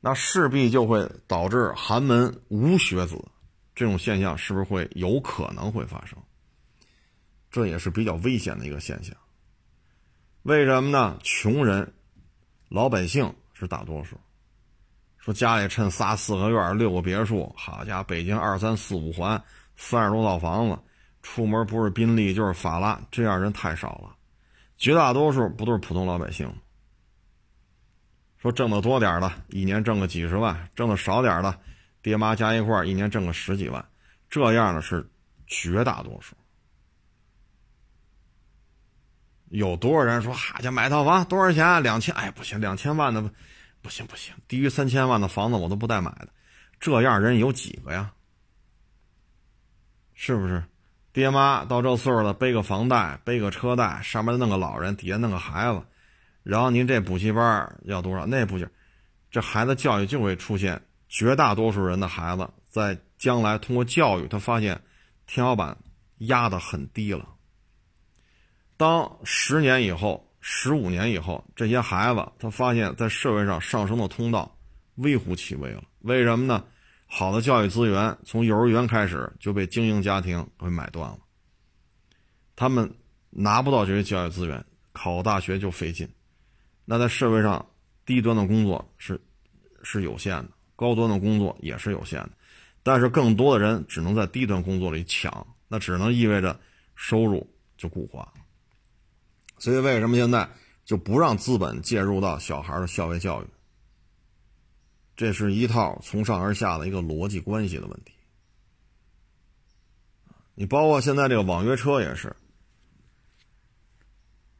A: 那势必就会导致寒门无学子这种现象，是不是会有可能会发生？这也是比较危险的一个现象。为什么呢？穷人、老百姓是大多数。说家里趁仨四合院、六个别墅，好家伙，北京二三四五环，三十多套房子。出门不是宾利就是法拉，这样人太少了，绝大多数不都是普通老百姓？说挣的多点的，一年挣个几十万；挣的少点的，爹妈加一块一年挣个十几万，这样的是绝大多数。有多少人说哈家买套房多少钱？两千？哎，不行，两千万的不行不行，低于三千万的房子我都不带买的。这样人有几个呀？是不是？爹妈到这岁数了，背个房贷，背个车贷，上面弄个老人，底下弄个孩子，然后您这补习班要多少？那不行，这孩子教育就会出现绝大多数人的孩子在将来通过教育，他发现天花板压得很低了。当十年以后、十五年以后，这些孩子他发现，在社会上上升的通道微乎其微了。为什么呢？好的教育资源从幼儿园开始就被精英家庭给买断了，他们拿不到这些教育资源，考大学就费劲。那在社会上，低端的工作是是有限的，高端的工作也是有限的，但是更多的人只能在低端工作里抢，那只能意味着收入就固化。所以为什么现在就不让资本介入到小孩的校外教育？这是一套从上而下的一个逻辑关系的问题。你包括现在这个网约车也是，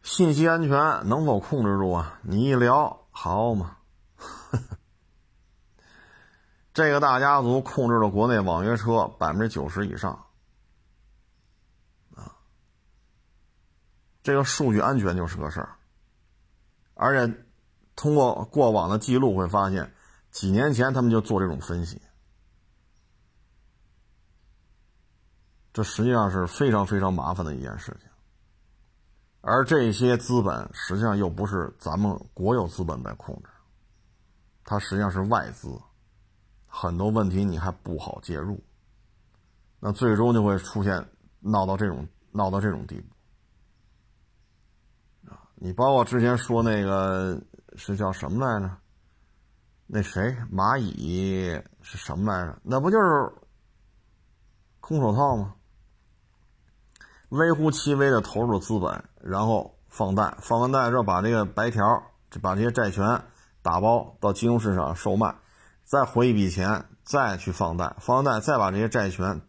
A: 信息安全能否控制住啊？你一聊好嘛，这个大家族控制了国内网约车百分之九十以上，啊，这个数据安全就是个事儿，而且通过过往的记录会发现。几年前他们就做这种分析，这实际上是非常非常麻烦的一件事情。而这些资本实际上又不是咱们国有资本在控制，它实际上是外资，很多问题你还不好介入，那最终就会出现闹到这种闹到这种地步！你包括之前说那个是叫什么来着？那谁蚂蚁是什么来着？那不就是空手套吗？微乎其微的投入资本，然后放贷，放完贷之后把这个白条，就把这些债权打包到金融市场售卖，再回一笔钱，再去放贷，放完贷再把这些债权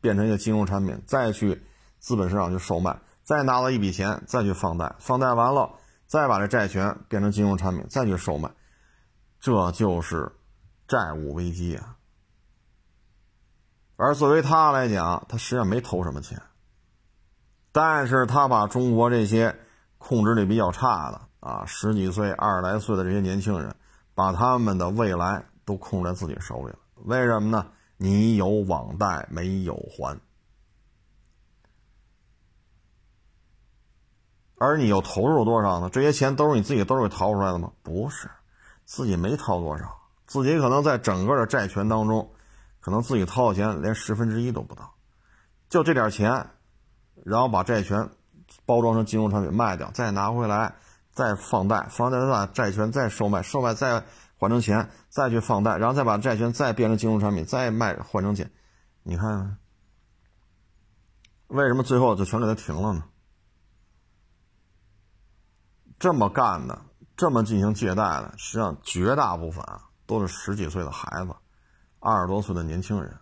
A: 变成一个金融产品，再去资本市场去售卖，再拿到一笔钱，再去放贷，放贷完了，再把这债权变成金融产品，再去售卖。这就是债务危机啊！而作为他来讲，他实际上没投什么钱，但是他把中国这些控制力比较差的啊，十几岁、二十来岁的这些年轻人，把他们的未来都控在自己手里了。为什么呢？你有网贷没有还，而你又投入多少呢？这些钱都是你自己兜里掏出来的吗？不是。自己没掏多少，自己可能在整个的债权当中，可能自己掏的钱连十分之一都不到，就这点钱，然后把债权包装成金融产品卖掉，再拿回来，再放贷，放贷再把债权再售卖，售卖再换成钱，再去放贷，然后再把债权再变成金融产品，再卖换成钱，你看，为什么最后就全给他停了呢？这么干的。这么进行借贷的，实际上绝大部分啊都是十几岁的孩子，二十多岁的年轻人，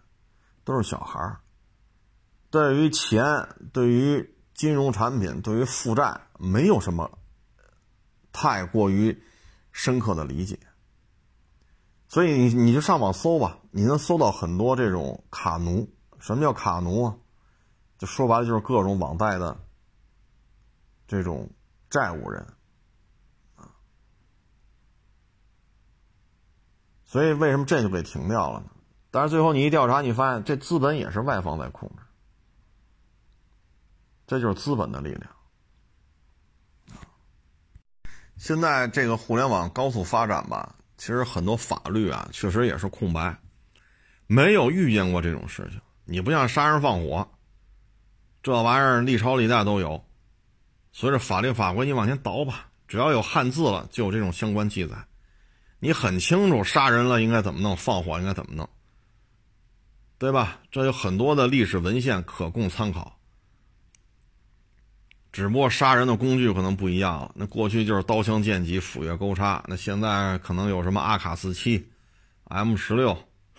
A: 都是小孩儿。对于钱，对于金融产品，对于负债，没有什么太过于深刻的理解。所以你你就上网搜吧，你能搜到很多这种卡奴。什么叫卡奴啊？就说白了就是各种网贷的这种债务人。所以为什么这就给停掉了呢？但是最后你一调查，你发现这资本也是外方在控制，这就是资本的力量。现在这个互联网高速发展吧，其实很多法律啊，确实也是空白，没有遇见过这种事情。你不像杀人放火，这玩意儿历朝历代都有，随着法律法规你往前倒吧，只要有汉字了，就有这种相关记载。你很清楚杀人了应该怎么弄，放火应该怎么弄，对吧？这有很多的历史文献可供参考。只不过杀人的工具可能不一样了，那过去就是刀枪剑戟斧钺钩叉，那现在可能有什么阿卡四七、M 十六，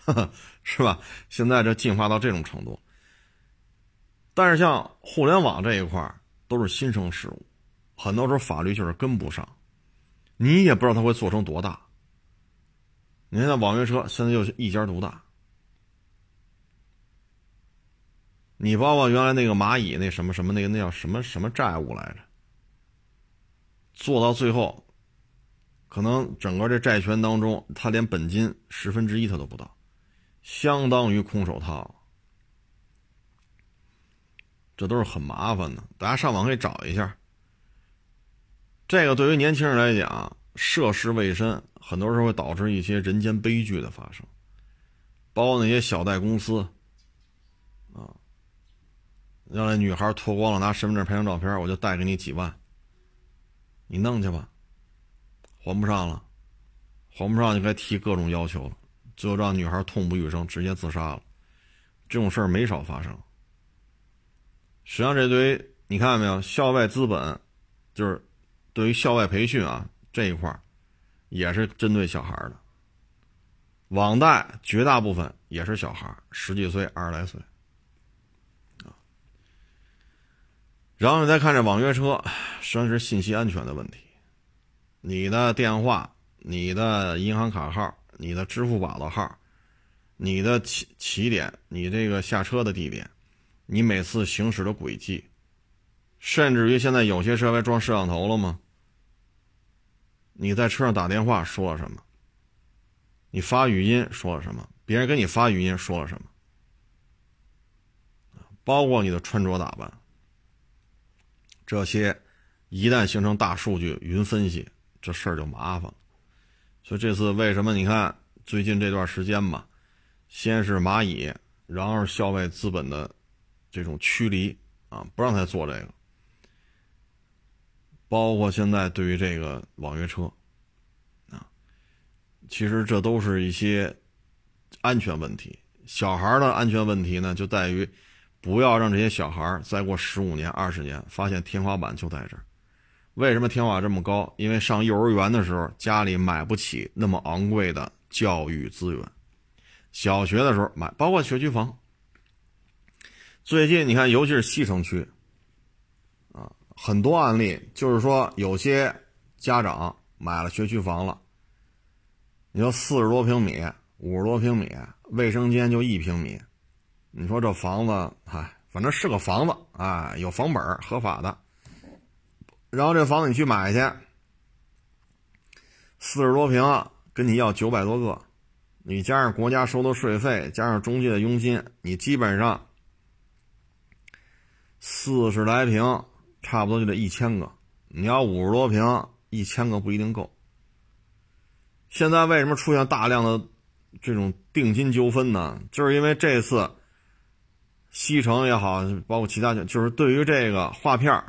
A: 是吧？现在这进化到这种程度。但是像互联网这一块都是新生事物，很多时候法律就是跟不上，你也不知道它会做成多大。你看那网约车现在又是一家独大，你包括原来那个蚂蚁那什么什么那个那叫什么什么债务来着，做到最后可能整个这债权当中，他连本金十分之一他都不到，相当于空手套。这都是很麻烦的，大家上网可以找一下。这个对于年轻人来讲，涉世未深，很多时候会导致一些人间悲剧的发生，包括那些小贷公司，啊，让那女孩脱光了拿身份证拍张照片，我就贷给你几万，你弄去吧，还不上了，还不上就该提各种要求了，最后让女孩痛不欲生，直接自杀了，这种事儿没少发生。实际上，这堆你看到没有，校外资本，就是对于校外培训啊这一块也是针对小孩的。网贷绝大部分也是小孩十几岁、二十来岁，啊。然后你再看这网约车，实际上是信息安全的问题。你的电话、你的银行卡号、你的支付宝的号、你的起起点、你这个下车的地点。你每次行驶的轨迹，甚至于现在有些车还装摄像头了吗？你在车上打电话说了什么？你发语音说了什么？别人给你发语音说了什么？包括你的穿着打扮，这些一旦形成大数据云分析，这事儿就麻烦了。所以这次为什么你看最近这段时间吧，先是蚂蚁，然后是校外资本的。这种驱离啊，不让他做这个，包括现在对于这个网约车啊，其实这都是一些安全问题。小孩的安全问题呢，就在于不要让这些小孩再过十五年、二十年，发现天花板就在这儿。为什么天花板这么高？因为上幼儿园的时候家里买不起那么昂贵的教育资源，小学的时候买，包括学区房。最近你看，尤其是西城区，很多案例就是说，有些家长买了学区房了。你说四十多平米、五十多平米，卫生间就一平米，你说这房子，嗨，反正是个房子啊，有房本合法的。然后这房子你去买去，四十多平，跟你要九百多个，你加上国家收的税费，加上中介的佣金，你基本上。四十来平，差不多就得一千个。你要五十多平，一千个不一定够。现在为什么出现大量的这种定金纠纷呢？就是因为这次西城也好，包括其他就是对于这个划片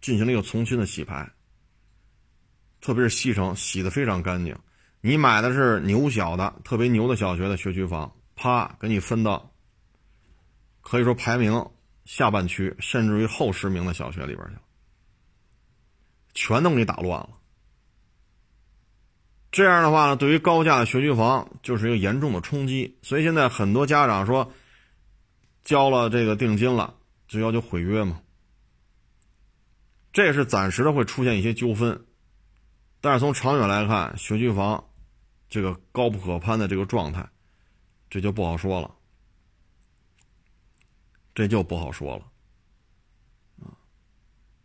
A: 进行了一个重新的洗牌。特别是西城洗的非常干净。你买的是牛小的、特别牛的小学的学区房，啪，给你分到，可以说排名。下半区甚至于后十名的小学里边去，全都给打乱了。这样的话呢，对于高价的学区房就是一个严重的冲击。所以现在很多家长说，交了这个定金了，就要求毁约嘛。这是暂时的会出现一些纠纷，但是从长远来看，学区房这个高不可攀的这个状态，这就不好说了。这就不好说了，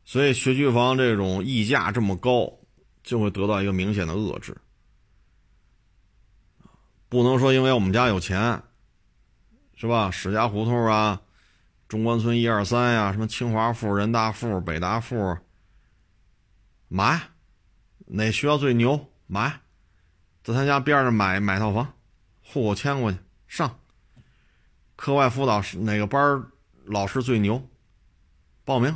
A: 所以学区房这种溢价这么高，就会得到一个明显的遏制，不能说因为我们家有钱，是吧？史家胡同啊，中关村一二三呀，什么清华附、人大附、北大附，买，哪学校最牛买，在他家边上买买套房，户口迁过去上，课外辅导哪个班儿？老师最牛，报名。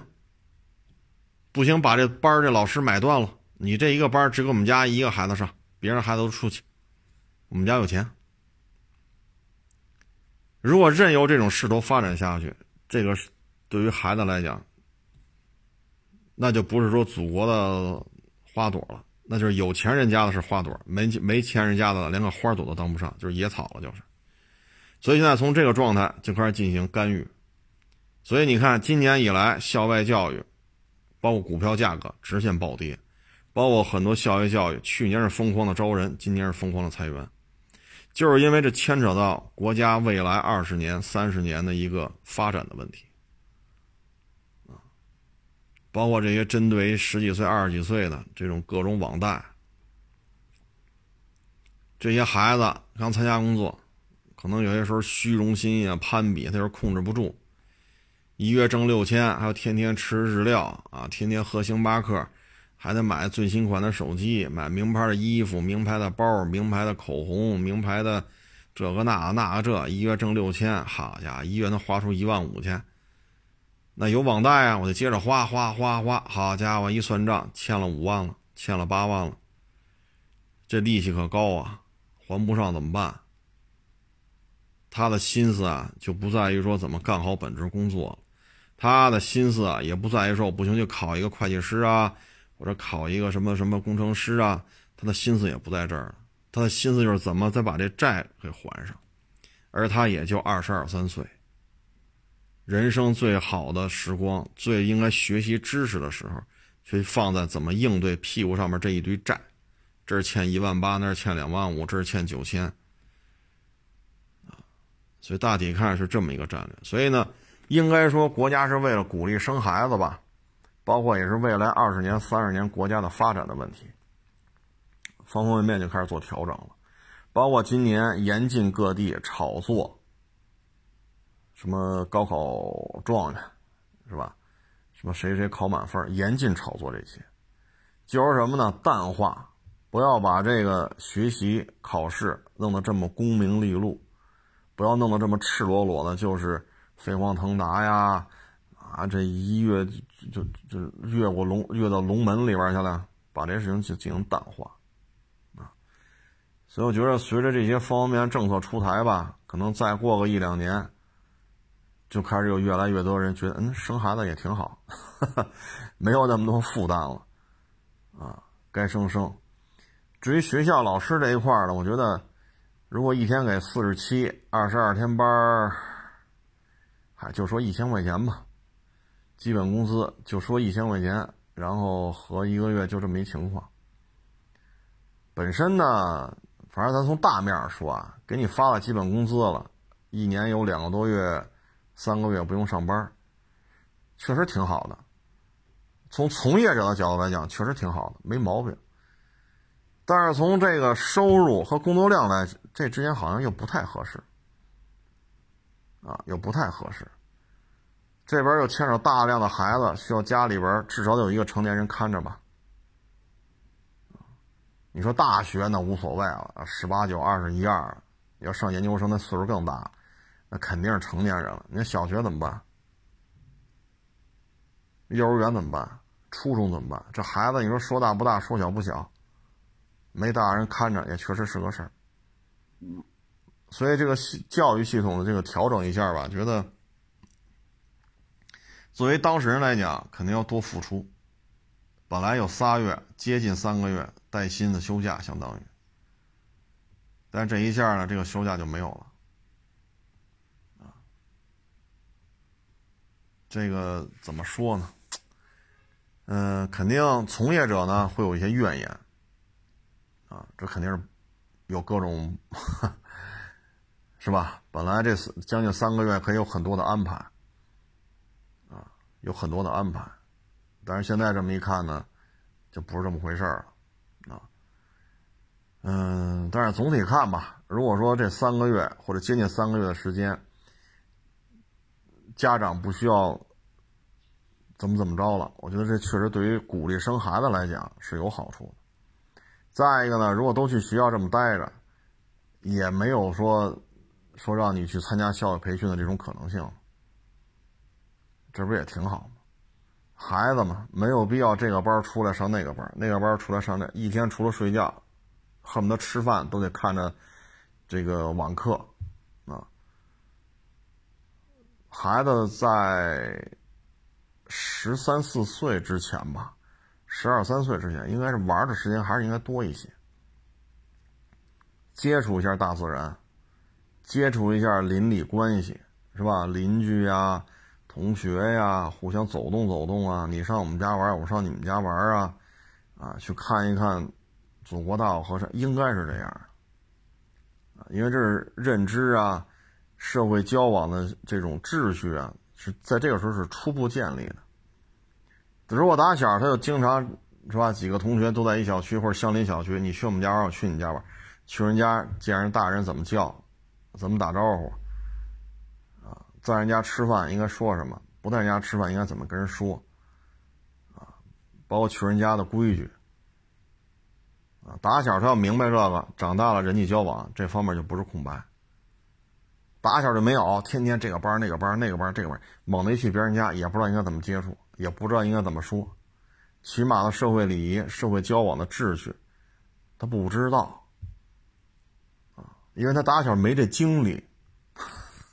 A: 不行，把这班这老师买断了。你这一个班只给我们家一个孩子上，别人孩子都出去。我们家有钱。如果任由这种势头发展下去，这个对于孩子来讲，那就不是说祖国的花朵了，那就是有钱人家的是花朵，没没钱人家的连个花朵都当不上，就是野草了，就是。所以现在从这个状态就开始进行干预。所以你看，今年以来，校外教育，包括股票价格直线暴跌，包括很多校外教育，去年是疯狂的招人，今年是疯狂的裁员，就是因为这牵扯到国家未来二十年、三十年的一个发展的问题，啊，包括这些针对十几岁、二十几岁的这种各种网贷，这些孩子刚参加工作，可能有些时候虚荣心呀、攀比，他就是控制不住。一月挣六千，还要天天吃日料啊，天天喝星巴克，还得买最新款的手机，买名牌的衣服、名牌的包、名牌的口红、名牌的这个那那个这，一月挣六千，好家伙，一月能花出一万五去。那有网贷啊，我就接着花花花花，好家伙，一算账，欠了五万了，欠了八万了，这利息可高啊，还不上怎么办？他的心思啊，就不在于说怎么干好本职工作。他的心思啊，也不在于说我不行就考一个会计师啊，或者考一个什么什么工程师啊，他的心思也不在这儿，他的心思就是怎么再把这债给还上，而他也就二十二三岁，人生最好的时光，最应该学习知识的时候，却放在怎么应对屁股上面这一堆债，这是欠一万八，那是欠两万五，这是欠九千，啊，所以大体看是这么一个战略，所以呢。应该说，国家是为了鼓励生孩子吧，包括也是未来二十年、三十年国家的发展的问题，方方面面就开始做调整了。包括今年严禁各地炒作，什么高考状元，是吧？什么谁谁考满分，严禁炒作这些，就是什么呢？淡化，不要把这个学习考试弄得这么功名利禄，不要弄得这么赤裸裸的，就是。飞黄腾达呀，啊，这一跃就就就越过龙，越到龙门里边去了，把这事情就进行淡化，啊，所以我觉得随着这些方方面面政策出台吧，可能再过个一两年，就开始有越来越多人觉得，嗯，生孩子也挺好，没有那么多负担了，啊，该生生。至于学校老师这一块呢，我觉得，如果一天给四十七，二十二天班儿。嗨，就说一千块钱吧，基本工资就说一千块钱，然后合一个月就这么一情况。本身呢，反正咱从大面说啊，给你发了基本工资了，一年有两个多月、三个月不用上班，确实挺好的。从从业者的角度来讲，确实挺好的，没毛病。但是从这个收入和工作量来，这之间好像又不太合适。啊，又不太合适。这边又牵扯大量的孩子，需要家里边至少得有一个成年人看着吧。你说大学那无所谓了，十八九、二十一二，要上研究生那岁数更大，那肯定是成年人了。你小学怎么办？幼儿园怎么办？初中怎么办？这孩子你说说大不大，说小不小，没大人看着也确实是个事儿。所以这个教育系统的这个调整一下吧，觉得作为当事人来讲，肯定要多付出。本来有仨月，接近三个月带薪的休假，相当于，但这一下呢，这个休假就没有了。啊，这个怎么说呢？嗯，肯定从业者呢会有一些怨言。啊，这肯定是有各种。是吧？本来这将近三个月可以有很多的安排，啊，有很多的安排，但是现在这么一看呢，就不是这么回事了，啊，嗯，但是总体看吧，如果说这三个月或者接近三个月的时间，家长不需要怎么怎么着了，我觉得这确实对于鼓励生孩子来讲是有好处的。再一个呢，如果都去学校这么待着，也没有说。说让你去参加校外培训的这种可能性，这不也挺好吗？孩子嘛，没有必要这个班出来上那个班，那个班出来上那，一天除了睡觉，恨不得吃饭都得看着这个网课啊。孩子在十三四岁之前吧，十二三岁之前，应该是玩的时间还是应该多一些，接触一下大自然。接触一下邻里关系，是吧？邻居呀，同学呀，互相走动走动啊。你上我们家玩，我上你们家玩啊，啊，去看一看祖国大好河山，应该是这样啊。因为这是认知啊，社会交往的这种秩序啊，是在这个时候是初步建立的。如果打小他就经常是吧，几个同学都在一小区或者相邻小区，你去我们家玩，我去你家玩，去人家见人大人怎么叫，怎么打招呼，啊，在人家吃饭应该说什么，不在人家吃饭应该怎么跟人说，啊，包括去人家的规矩，啊，打小他要明白这个，长大了人际交往这方面就不是空白。打小就没有，天天这个班那个班那个班这个班，猛地一去别人家也不知道应该怎么接触，也不知道应该怎么说，起码的社会礼仪、社会交往的秩序，他不知道，因为他打小没这经历，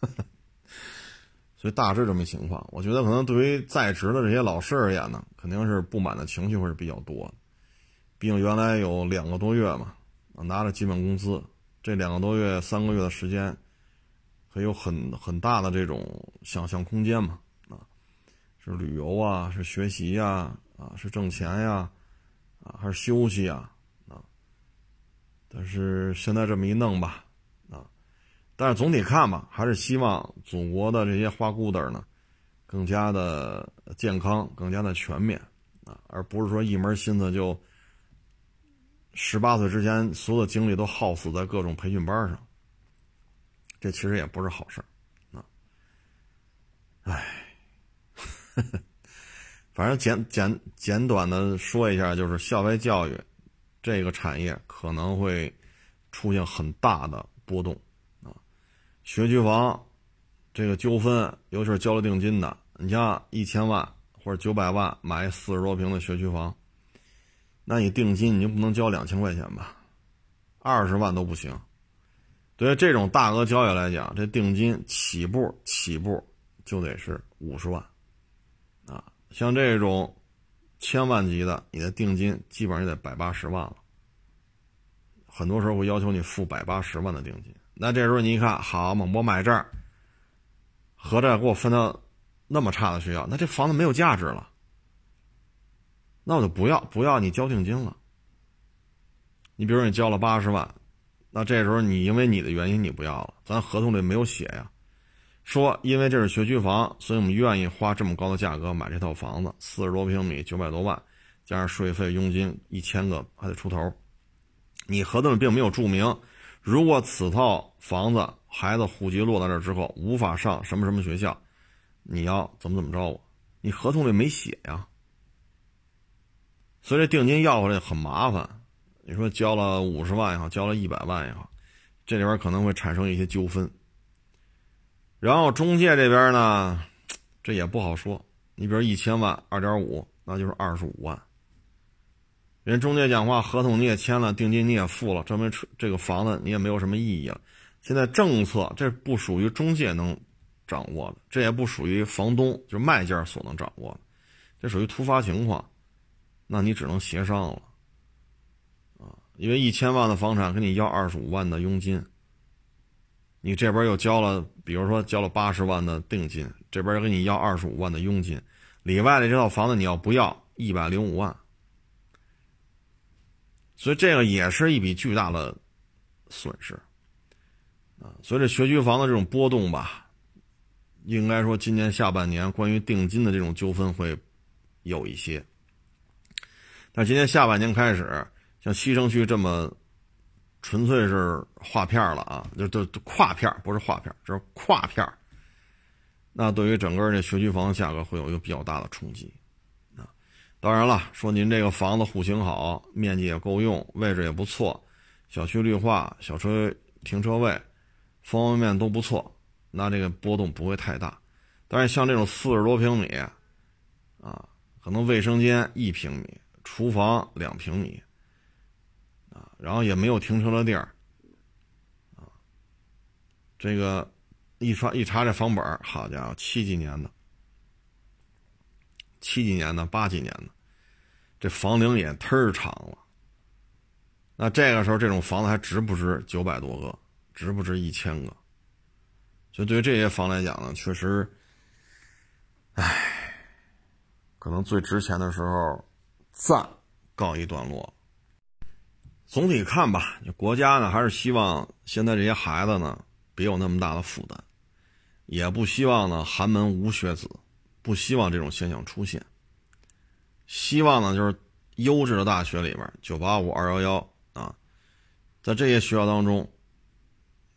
A: 所以大致这么情况。我觉得可能对于在职的这些老师而言呢，肯定是不满的情绪会是比较多，毕竟原来有两个多月嘛，拿着基本工资，这两个多月、三个月的时间。还有很很大的这种想象空间嘛，啊，是旅游啊，是学习呀，啊，是挣钱呀，啊，还是休息呀，啊，但是现在这么一弄吧，但是总体看吧，还是希望祖国的这些花骨朵呢，更加的健康，更加的全面，啊，而不是说一门心思就十八岁之前所有的精力都耗死在各种培训班上。这其实也不是好事儿，啊，唉，反正简简简短的说一下，就是校外教育这个产业可能会出现很大的波动，学区房这个纠纷，尤其是交了定金的，你像一千万或者九百万买四十多平的学区房，那你定金你就不能交两千块钱吧？二十万都不行。对于这种大额交易来讲，这定金起步起步就得是五十万，啊，像这种千万级的，你的定金基本上就得百八十万了。很多时候会要求你付百八十万的定金。那这时候你一看，好嘛，我买这儿，合着给我分到那么差的学校，那这房子没有价值了，那我就不要不要你交定金了。你比如说你交了八十万。那这时候你因为你的原因你不要了，咱合同里没有写呀，说因为这是学区房，所以我们愿意花这么高的价格买这套房子，四十多平米，九百多万，加上税费、佣金一千个还得出头。你合同里并没有注明，如果此套房子孩子户籍落到这之后无法上什么什么学校，你要怎么怎么着我？你合同里没写呀，所以这定金要回来很麻烦。你说交了五十万也好，交了一百万也好，这里边可能会产生一些纠纷。然后中介这边呢，这也不好说。你比如一千万，二点五，那就是二十五万。人中介讲话，合同你也签了，定金你也付了，证明这个房子你也没有什么意义了。现在政策这不属于中介能掌握的，这也不属于房东就是卖家所能掌握的，这属于突发情况，那你只能协商了啊。因为一千万的房产跟你要二十五万的佣金，你这边又交了，比如说交了八十万的定金，这边又跟你要二十五万的佣金，里外的这套房子你要不要一百零五万？所以这个也是一笔巨大的损失啊！所以这学区房的这种波动吧，应该说今年下半年关于定金的这种纠纷会有一些，但今年下半年开始。像西城区这么纯粹是划片了啊，就就跨片，不是划片，这是跨片。那对于整个这学区房的价格会有一个比较大的冲击。当然了，说您这个房子户型好，面积也够用，位置也不错，小区绿化，小车停车位，方方面面都不错，那这个波动不会太大。但是像这种四十多平米啊，可能卫生间一平米，厨房两平米。啊然后也没有停车的地儿，啊，这个一查一查这房本好家伙，七几年的，七几年的，八几年的，这房龄也忒长了。那这个时候这种房子还值不值九百多个，值不值一千个？就对于这些房来讲呢，确实，唉，可能最值钱的时候暂告一段落。总体看吧，国家呢还是希望现在这些孩子呢别有那么大的负担，也不希望呢寒门无学子，不希望这种现象出现。希望呢就是优质的大学里边，九八五、二幺幺啊，在这些学校当中，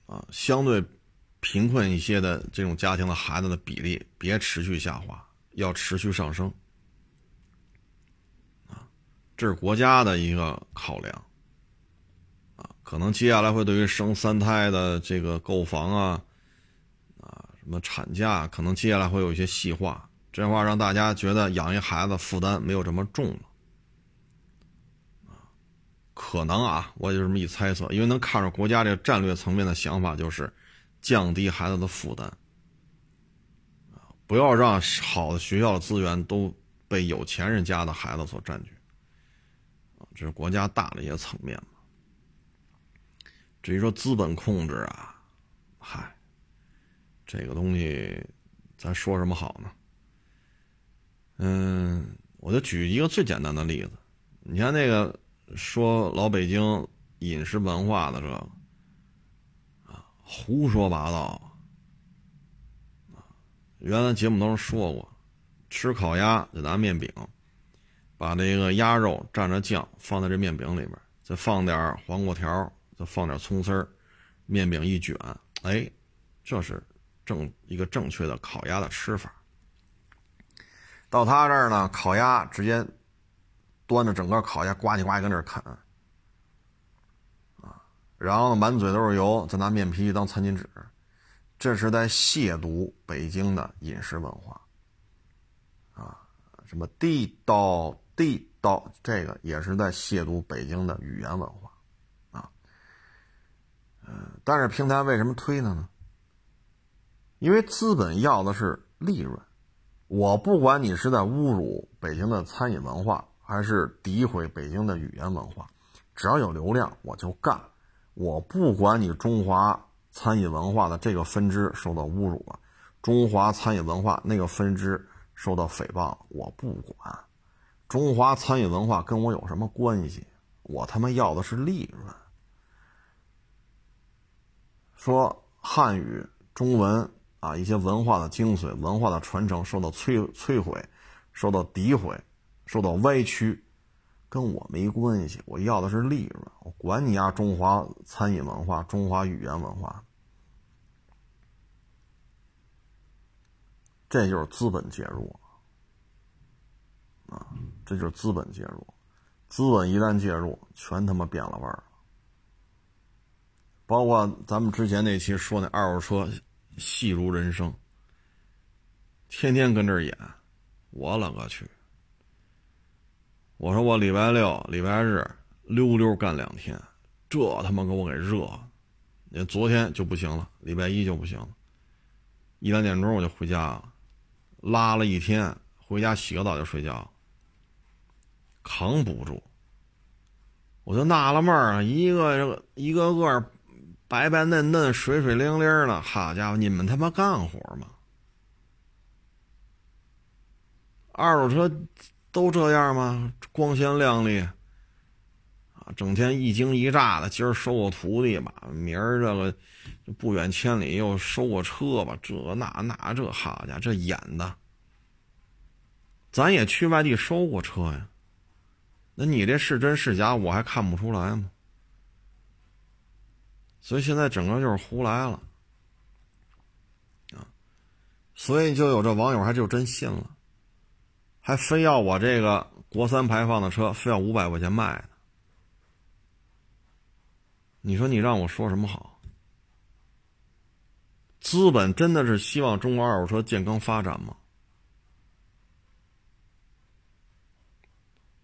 A: 啊，相对贫困一些的这种家庭的孩子的比例别持续下滑，要持续上升。啊，这是国家的一个考量。啊，可能接下来会对于生三胎的这个购房啊，啊，什么产假，可能接下来会有一些细化，这话让大家觉得养一孩子负担没有这么重了。可能啊，我就这么一猜测，因为能看出国家这个战略层面的想法就是降低孩子的负担不要让好的学校的资源都被有钱人家的孩子所占据这是国家大的一些层面嘛。至于说资本控制啊，嗨，这个东西咱说什么好呢？嗯，我就举一个最简单的例子，你看那个。说老北京饮食文化的这个啊，胡说八道啊！原来节目当中说过，吃烤鸭得拿面饼，把那个鸭肉蘸着酱放在这面饼里边，再放点黄瓜条，再放点葱丝儿，面饼一卷，哎，这是正一个正确的烤鸭的吃法。到他这儿呢，烤鸭直接。端着整个烤鸭，呱唧呱唧跟那啃，啊，然后满嘴都是油，再拿面皮当餐巾纸，这是在亵渎北京的饮食文化，啊，什么地道地道，这个也是在亵渎北京的语言文化，啊，嗯，但是平台为什么推他呢？因为资本要的是利润，我不管你是在侮辱北京的餐饮文化。还是诋毁北京的语言文化，只要有流量我就干，我不管你中华餐饮文化的这个分支受到侮辱了，中华餐饮文化那个分支受到诽谤，我不管，中华餐饮文化跟我有什么关系？我他妈要的是利润。说汉语、中文啊，一些文化的精髓、文化的传承受到摧摧毁，受到诋毁。受到歪曲，跟我没关系。我要的是利润，我管你呀！中华餐饮文化、中华语言文化，这就是资本介入啊！这就是资本介入，资本一旦介入，全他妈变了味儿。包括咱们之前那期说那二手车，戏如人生，天天跟这儿演，我勒个去！我说我礼拜六、礼拜日溜溜干两天，这他妈给我给热！你昨天就不行了，礼拜一就不行了，一两点钟我就回家了，拉了一天，回家洗个澡就睡觉，扛不住。我就纳了闷儿啊，一个一个个白白嫩嫩、水水灵灵的，好家伙，你们他妈干活吗？二手车。都这样吗？光鲜亮丽啊，整天一惊一乍的。今儿收个徒弟吧，明儿这个不远千里又收个车吧，这那那这好家伙，这演的。咱也去外地收过车呀，那你这是真是假，我还看不出来吗？所以现在整个就是胡来了啊，所以就有这网友还就真信了。还非要我这个国三排放的车非要五百块钱卖呢？你说你让我说什么好？资本真的是希望中国二手车健康发展吗？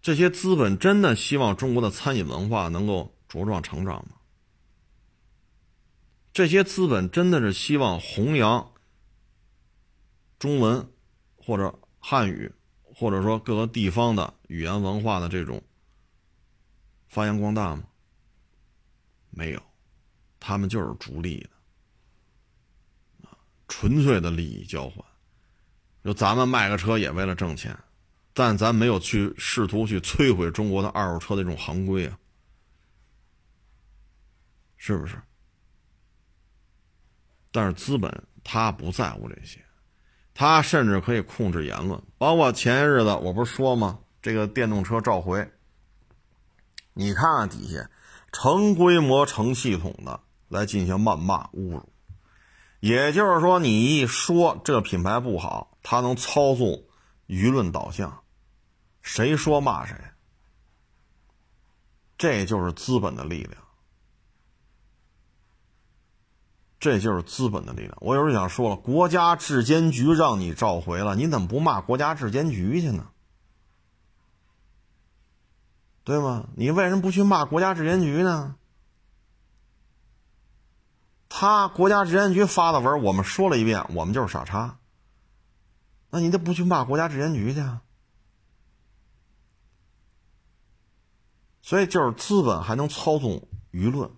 A: 这些资本真的希望中国的餐饮文化能够茁壮成长吗？这些资本真的是希望弘扬中文或者汉语？或者说各个地方的语言文化的这种发扬光大吗？没有，他们就是逐利的，纯粹的利益交换。就咱们卖个车也为了挣钱，但咱没有去试图去摧毁中国的二手车的这种行规啊，是不是？但是资本他不在乎这些。他甚至可以控制言论，包括前些日子我不是说吗？这个电动车召回，你看看底下成规模、成系统的来进行谩骂、侮辱。也就是说，你一说这个品牌不好，他能操纵舆论导向，谁说骂谁。这就是资本的力量，这就是资本的力量。我有时候想说了，国家质监局让你召回了，你怎么不骂国家质监局去呢？对吗？你为什么不去骂国家质监局呢？他国家质监局发的文，我们说了一遍，我们就是傻叉。那你都不去骂国家质监局去啊？所以就是资本还能操纵舆论，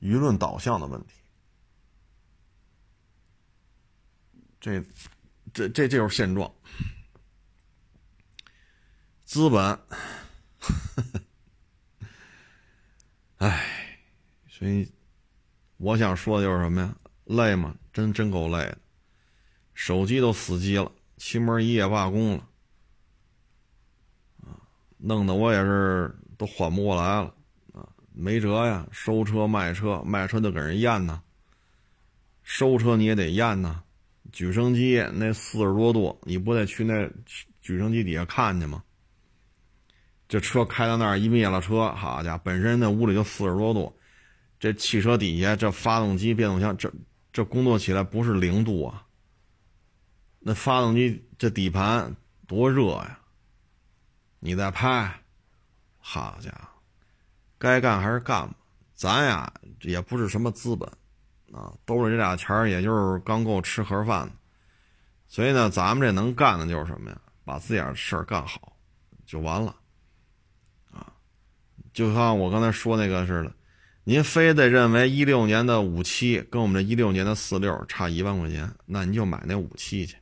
A: 舆论导向的问题。这，这这就是现状。资本，唉，所以我想说的就是什么呀？累吗？真真够累的，手机都死机了，漆门一夜罢工了，弄得我也是都缓不过来了，没辙呀，收车卖车，卖车就给人验呢，收车你也得验呢，举升机那四十多度，你不得去那举升机底下看去吗？这车开到那儿一灭了车，好家伙，本身那屋里就四十多度，这汽车底下这发动机、变速箱，这这工作起来不是零度啊。那发动机这底盘多热呀！你再拍，好家伙，该干还是干吧。咱呀也不是什么资本啊，兜里这俩钱儿也就是刚够吃盒饭的。所以呢，咱们这能干的就是什么呀？把自己的事儿干好就完了。啊就像我刚才说那个似的，您非得认为一六年的五七跟我们这一六年的四六差一万块钱，那您就买那五七去，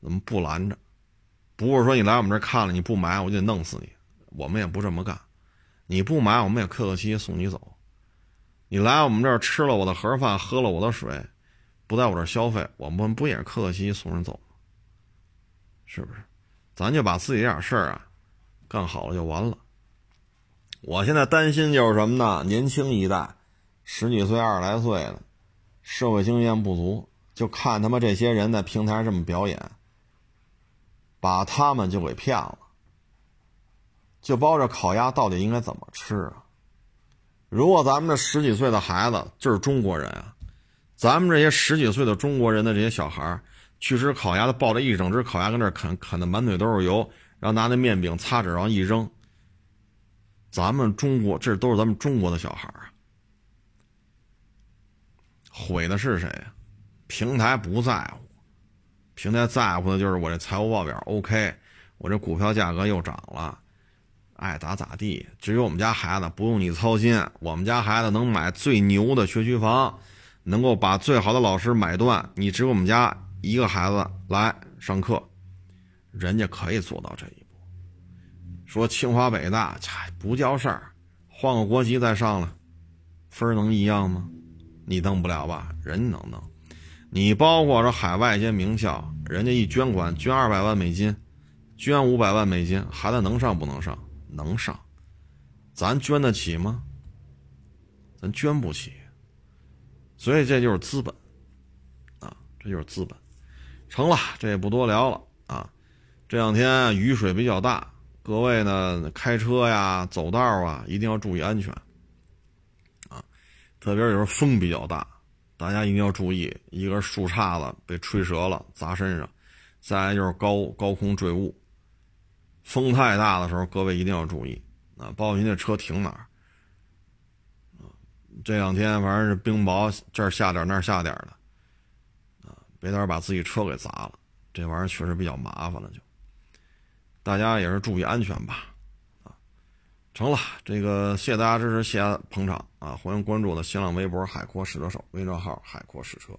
A: 我们不拦着。不是说你来我们这看了你不买我就得弄死你，我们也不这么干。你不买我们也客客气气送你走。你来我们这儿吃了我的盒饭，喝了我的水，不在我这儿消费，我们不也客客气气送人走吗？是不是？咱就把自己这点事儿啊干好了就完了。我现在担心就是什么呢？年轻一代，十几岁、二十来岁的，社会经验不足，就看他妈这些人在平台这么表演，把他们就给骗了，就包着烤鸭到底应该怎么吃啊？如果咱们这十几岁的孩子就是中国人啊，咱们这些十几岁的中国人的这些小孩去吃烤鸭，他抱着一整只烤鸭跟那啃，啃的满嘴都是油，然后拿那面饼擦着，然后一扔。咱们中国，这都是咱们中国的小孩啊，毁的是谁呀？平台不在乎，平台在乎的就是我这财务报表 OK，我这股票价格又涨了，爱咋咋地。至于我们家孩子，不用你操心，我们家孩子能买最牛的学区房，能够把最好的老师买断，你只有我们家一个孩子来上课，人家可以做到这一步。说清华北大，嗨，不叫事儿，换个国籍再上来，分能一样吗？你弄不了吧？人能弄。你包括说海外一些名校，人家一捐款捐二百万美金，捐五百万美金，孩子能上不能上？能上。咱捐得起吗？咱捐不起。所以这就是资本，啊，这就是资本。成了，这也不多聊了啊。这两天雨水比较大。各位呢，开车呀、走道啊，一定要注意安全，啊，特别有时候风比较大，大家一定要注意，一根树杈子被吹折了砸身上，再来就是高高空坠物，风太大的时候，各位一定要注意，啊，包括您这车停哪儿，这两天反正是冰雹，这儿下点那儿下点的，啊，别到时候把自己车给砸了，这玩意儿确实比较麻烦了就。大家也是注意安全吧，啊，成了，这个谢谢大家支持，谢谢捧场啊！欢迎关注我的新浪微博“海阔试车手”微信号“海阔试车”。